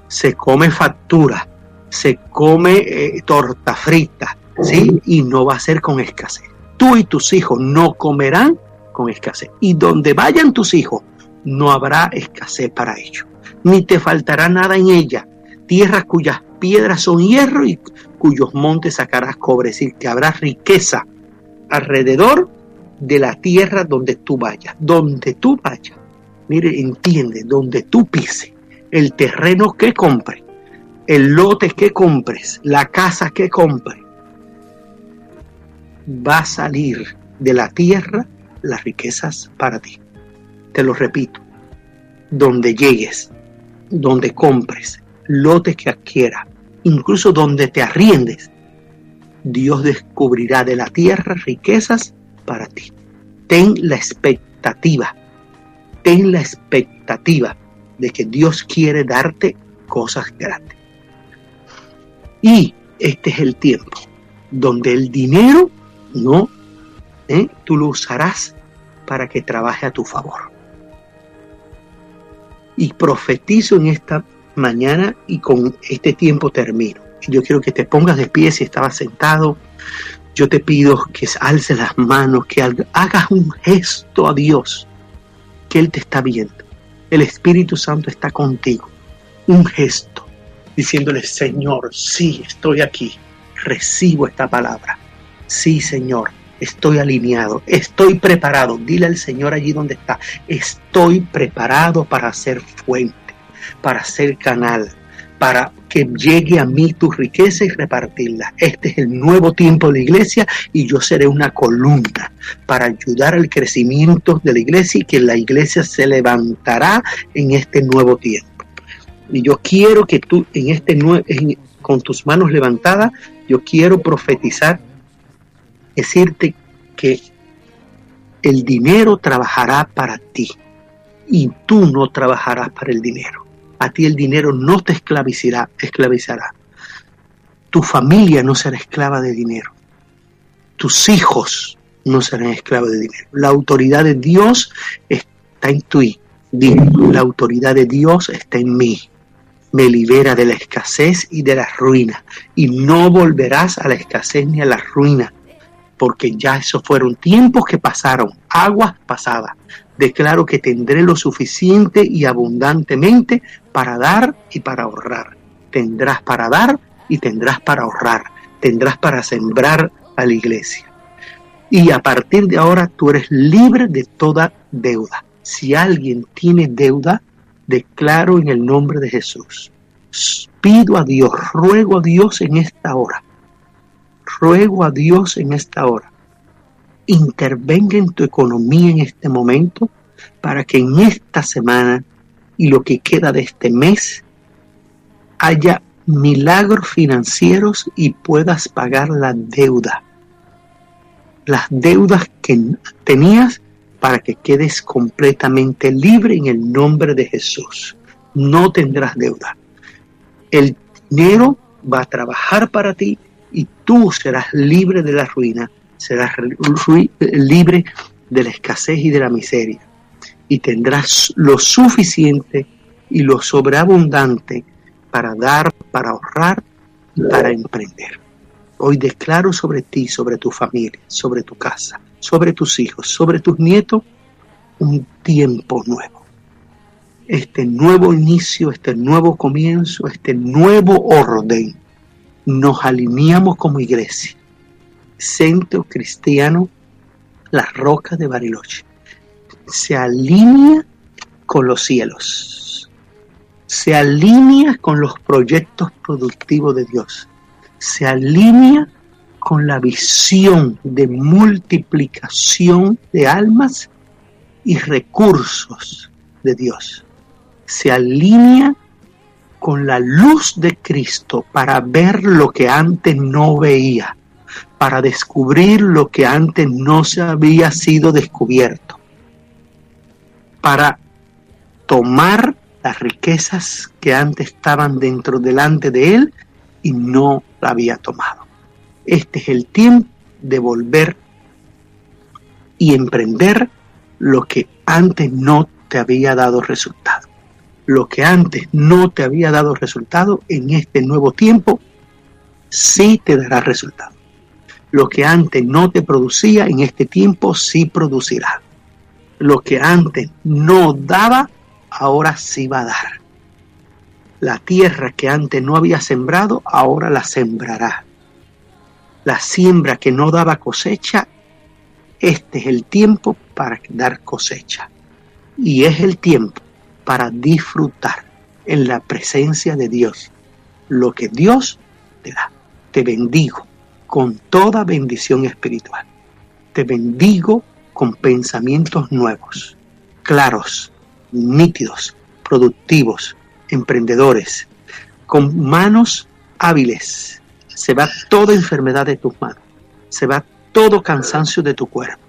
se come factura, se come eh, torta frita, ¿sí? Y no va a ser con escasez. Tú y tus hijos no comerán con escasez. Y donde vayan tus hijos, no habrá escasez para ellos ni te faltará nada en ella, tierras cuyas piedras son hierro y cuyos montes sacarás cobre, es decir, que habrá riqueza alrededor de la tierra donde tú vayas, donde tú vayas. Mire, entiende, donde tú pises, el terreno que compres, el lote que compres, la casa que compres, va a salir de la tierra las riquezas para ti. Te lo repito, donde llegues, donde compres, lotes que adquieras, incluso donde te arriendes, Dios descubrirá de la tierra riquezas para ti. Ten la expectativa, ten la expectativa de que Dios quiere darte cosas grandes. Y este es el tiempo donde el dinero no, ¿eh? tú lo usarás para que trabaje a tu favor y profetizo en esta mañana y con este tiempo termino. Yo quiero que te pongas de pie si estabas sentado. Yo te pido que alces las manos, que hagas un gesto a Dios, que Él te está viendo. El Espíritu Santo está contigo. Un gesto, diciéndole, Señor, sí, estoy aquí. Recibo esta palabra. Sí, Señor, estoy alineado, estoy preparado. Dile al Señor allí donde está, estoy preparado para ser fuente, para ser canal, para que llegue a mí tu riqueza y repartirla. Este es el nuevo tiempo de la iglesia y yo seré una columna para ayudar al crecimiento de la iglesia y que la iglesia se levantará en este nuevo tiempo. Y yo quiero que tú en este nuevo, con tus manos levantadas, yo quiero profetizar, decirte que el dinero trabajará para ti y tú no trabajarás para el dinero a ti el dinero no te esclavizará, esclavizará. Tu familia no será esclava de dinero. Tus hijos no serán esclavos de dinero. La autoridad de Dios está en ti. La autoridad de Dios está en mí. Me libera de la escasez y de la ruina. Y no volverás a la escasez ni a la ruina. Porque ya esos fueron tiempos que pasaron, aguas pasadas declaro que tendré lo suficiente y abundantemente para dar y para ahorrar. Tendrás para dar y tendrás para ahorrar. Tendrás para sembrar a la iglesia. Y a partir de ahora tú eres libre de toda deuda. Si alguien tiene deuda, declaro en el nombre de Jesús. Pido a Dios, ruego a Dios en esta hora. Ruego a Dios en esta hora intervenga en tu economía en este momento para que en esta semana y lo que queda de este mes haya milagros financieros y puedas pagar la deuda. Las deudas que tenías para que quedes completamente libre en el nombre de Jesús. No tendrás deuda. El dinero va a trabajar para ti y tú serás libre de la ruina serás libre de la escasez y de la miseria y tendrás lo suficiente y lo sobreabundante para dar, para ahorrar para emprender. Hoy declaro sobre ti, sobre tu familia, sobre tu casa, sobre tus hijos, sobre tus nietos, un tiempo nuevo. Este nuevo inicio, este nuevo comienzo, este nuevo orden, nos alineamos como iglesia centro cristiano La Roca de Bariloche. Se alinea con los cielos. Se alinea con los proyectos productivos de Dios. Se alinea con la visión de multiplicación de almas y recursos de Dios. Se alinea con la luz de Cristo para ver lo que antes no veía para descubrir lo que antes no se había sido descubierto, para tomar las riquezas que antes estaban dentro delante de él y no la había tomado. Este es el tiempo de volver y emprender lo que antes no te había dado resultado. Lo que antes no te había dado resultado, en este nuevo tiempo sí te dará resultado. Lo que antes no te producía, en este tiempo sí producirá. Lo que antes no daba, ahora sí va a dar. La tierra que antes no había sembrado, ahora la sembrará. La siembra que no daba cosecha, este es el tiempo para dar cosecha. Y es el tiempo para disfrutar en la presencia de Dios lo que Dios te da. Te bendigo con toda bendición espiritual. Te bendigo con pensamientos nuevos, claros, nítidos, productivos, emprendedores, con manos hábiles. Se va toda enfermedad de tus manos, se va todo cansancio de tu cuerpo,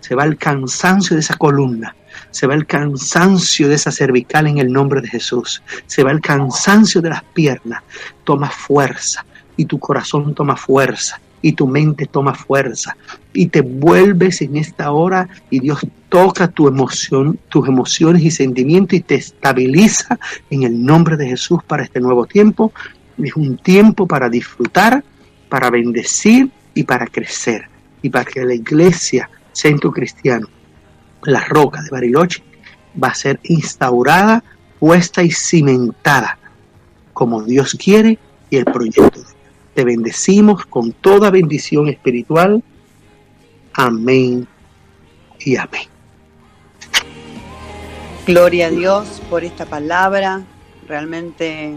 se va el cansancio de esa columna, se va el cansancio de esa cervical en el nombre de Jesús, se va el cansancio de las piernas, toma fuerza y tu corazón toma fuerza y tu mente toma fuerza y te vuelves en esta hora y Dios toca tu emoción, tus emociones y sentimientos y te estabiliza en el nombre de Jesús para este nuevo tiempo es un tiempo para disfrutar, para bendecir y para crecer. Y para que la iglesia, Centro Cristiano, la roca de Bariloche, va a ser instaurada, puesta y cimentada como Dios quiere y el proyecto. Te bendecimos con toda bendición espiritual. Amén y amén. Gloria a Dios por esta palabra. Realmente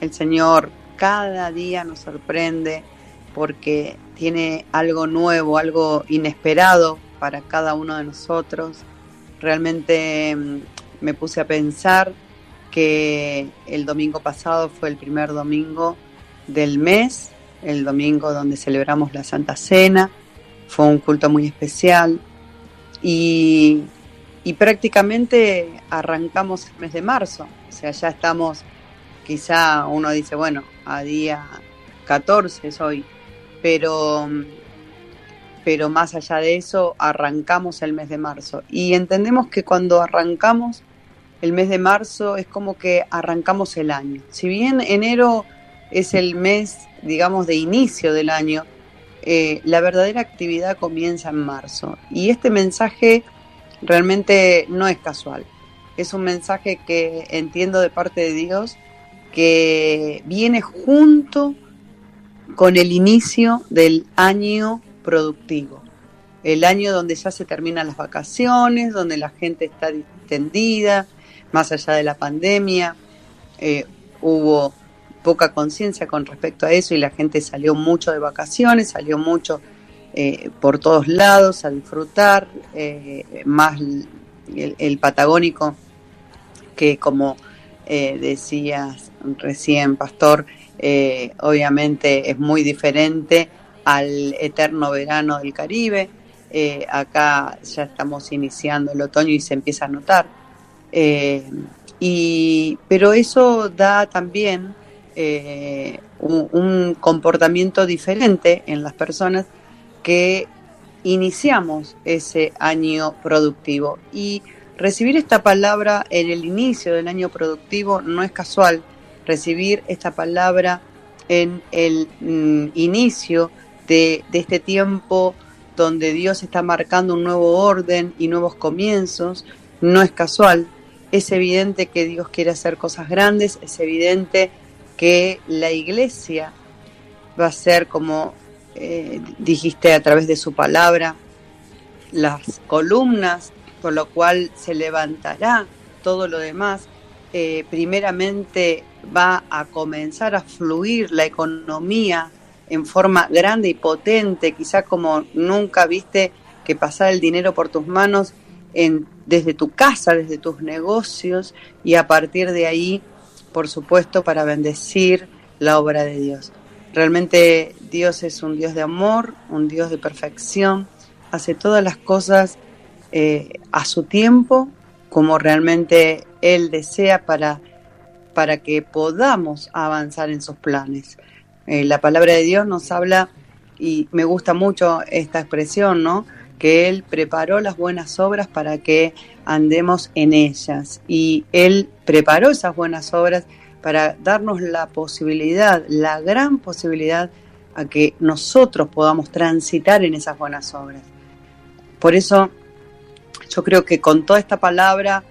el Señor cada día nos sorprende porque tiene algo nuevo, algo inesperado para cada uno de nosotros. Realmente mm, me puse a pensar que el domingo pasado fue el primer domingo del mes, el domingo donde celebramos la Santa Cena, fue un culto muy especial. Y, prácticamente arrancamos el mes de marzo, o sea, ya estamos, quizá uno dice, bueno, a día 14 es hoy, pero, pero más allá de eso, arrancamos el mes de marzo. Y entendemos que cuando arrancamos el mes de marzo es como que arrancamos el año. Si bien enero es el mes, digamos, de inicio del año, eh, la verdadera actividad comienza en marzo. Y este mensaje realmente no es casual. Es un mensaje que entiendo de parte de Dios que viene junto con el inicio del año productivo. El año donde ya se terminan las vacaciones, donde la gente está distendida, más allá de la pandemia. Eh, hubo poca conciencia con respecto a eso y la gente salió mucho de vacaciones, salió mucho eh, por todos lados a disfrutar, eh, más el, patagónico que como decías recién, Pastor, obviamente es muy diferente al eterno verano del Caribe. acá ya estamos iniciando el otoño y se empieza a notar eh, y, pero eso da también eh, un, comportamiento diferente en las personas que iniciamos ese año productivo. Y recibir esta palabra en el inicio del año productivo no es casual. Recibir esta palabra en el mm, inicio de, de este tiempo donde Dios está marcando un nuevo orden y nuevos comienzos, no es casual es evidente que Dios quiere hacer cosas grandes, es evidente que la iglesia va a ser como eh, dijiste a través de su palabra, las columnas, con lo cual se levantará todo lo demás. Eh, primeramente va a comenzar a fluir la economía en forma grande y potente, quizá como nunca viste que pasar el dinero por tus manos desde tu casa, desde tus negocios y a partir de ahí, por supuesto, para bendecir la obra de Dios. Realmente Dios es un Dios de amor, un Dios de perfección, hace todas las cosas eh, a su tiempo, como realmente Él desea para, para que podamos avanzar en sus planes. Eh, la palabra de Dios nos habla, y me gusta mucho esta expresión, ¿no? Que Él preparó las buenas obras para que andemos en ellas. Y Él preparó esas buenas obras para darnos la posibilidad, la gran posibilidad a que nosotros podamos transitar en esas buenas obras. Por eso yo creo que con toda esta palabra,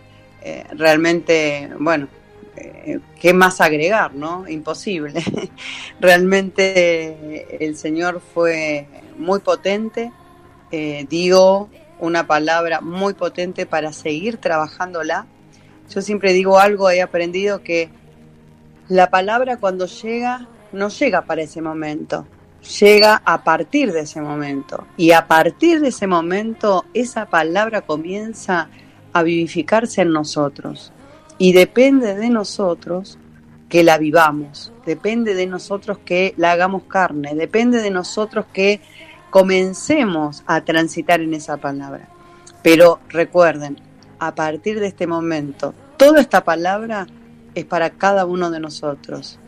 eh, realmente, bueno, eh, ¿qué más agregar, no? Imposible. realmente el Señor fue muy potente, eh, dio una palabra muy potente para seguir trabajándola. Yo siempre digo algo, he aprendido que la palabra cuando llega, no llega para ese momento, llega a partir de ese momento. Y a partir de ese momento, esa palabra comienza a vivificarse en nosotros. Y depende de nosotros que la vivamos, depende de nosotros que la hagamos carne, depende de nosotros que comencemos a transitar en esa palabra. Pero recuerden, a partir de este momento, toda esta palabra es para cada uno de nosotros.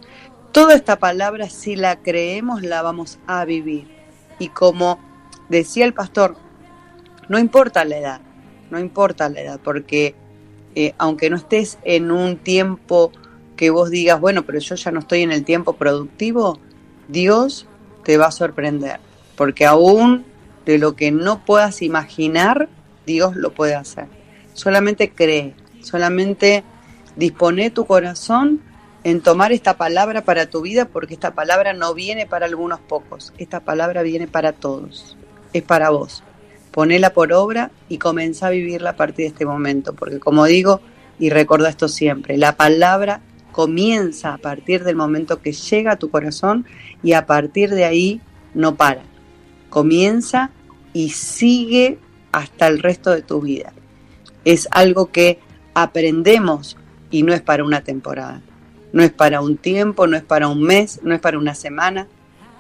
Toda esta palabra, si la creemos, la vamos a vivir. Y como decía el pastor, no importa la edad, no importa la edad, porque eh, aunque no estés en un tiempo que vos digas, bueno, pero yo ya no estoy en el tiempo productivo, Dios te va a sorprender, porque aún de lo que no puedas imaginar, Dios lo puede hacer. Solamente cree, solamente dispone tu corazón en tomar esta palabra para tu vida, porque esta palabra no viene para algunos pocos, esta palabra viene para todos, es para vos. Ponela por obra y comienza a vivirla a partir de este momento, porque como digo, y recuerda esto siempre, la palabra comienza a partir del momento que llega a tu corazón y a partir de ahí no para. Comienza y sigue hasta el resto de tu vida. Es algo que aprendemos y no es para una temporada. No es para un tiempo, no es para un mes, no es para una semana.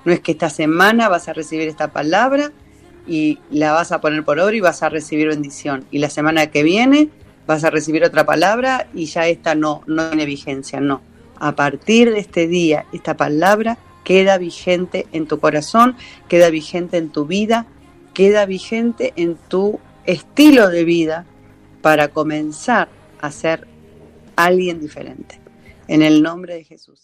No es que esta semana vas a recibir esta palabra y la vas a poner por obra y vas a recibir bendición. Y la semana que viene vas a recibir otra palabra y ya esta no, no tiene vigencia, no. A partir de este día, esta palabra queda vigente en tu corazón, queda vigente en tu vida, queda vigente en tu estilo de vida para comenzar a ser alguien diferente. En el nombre de Jesús.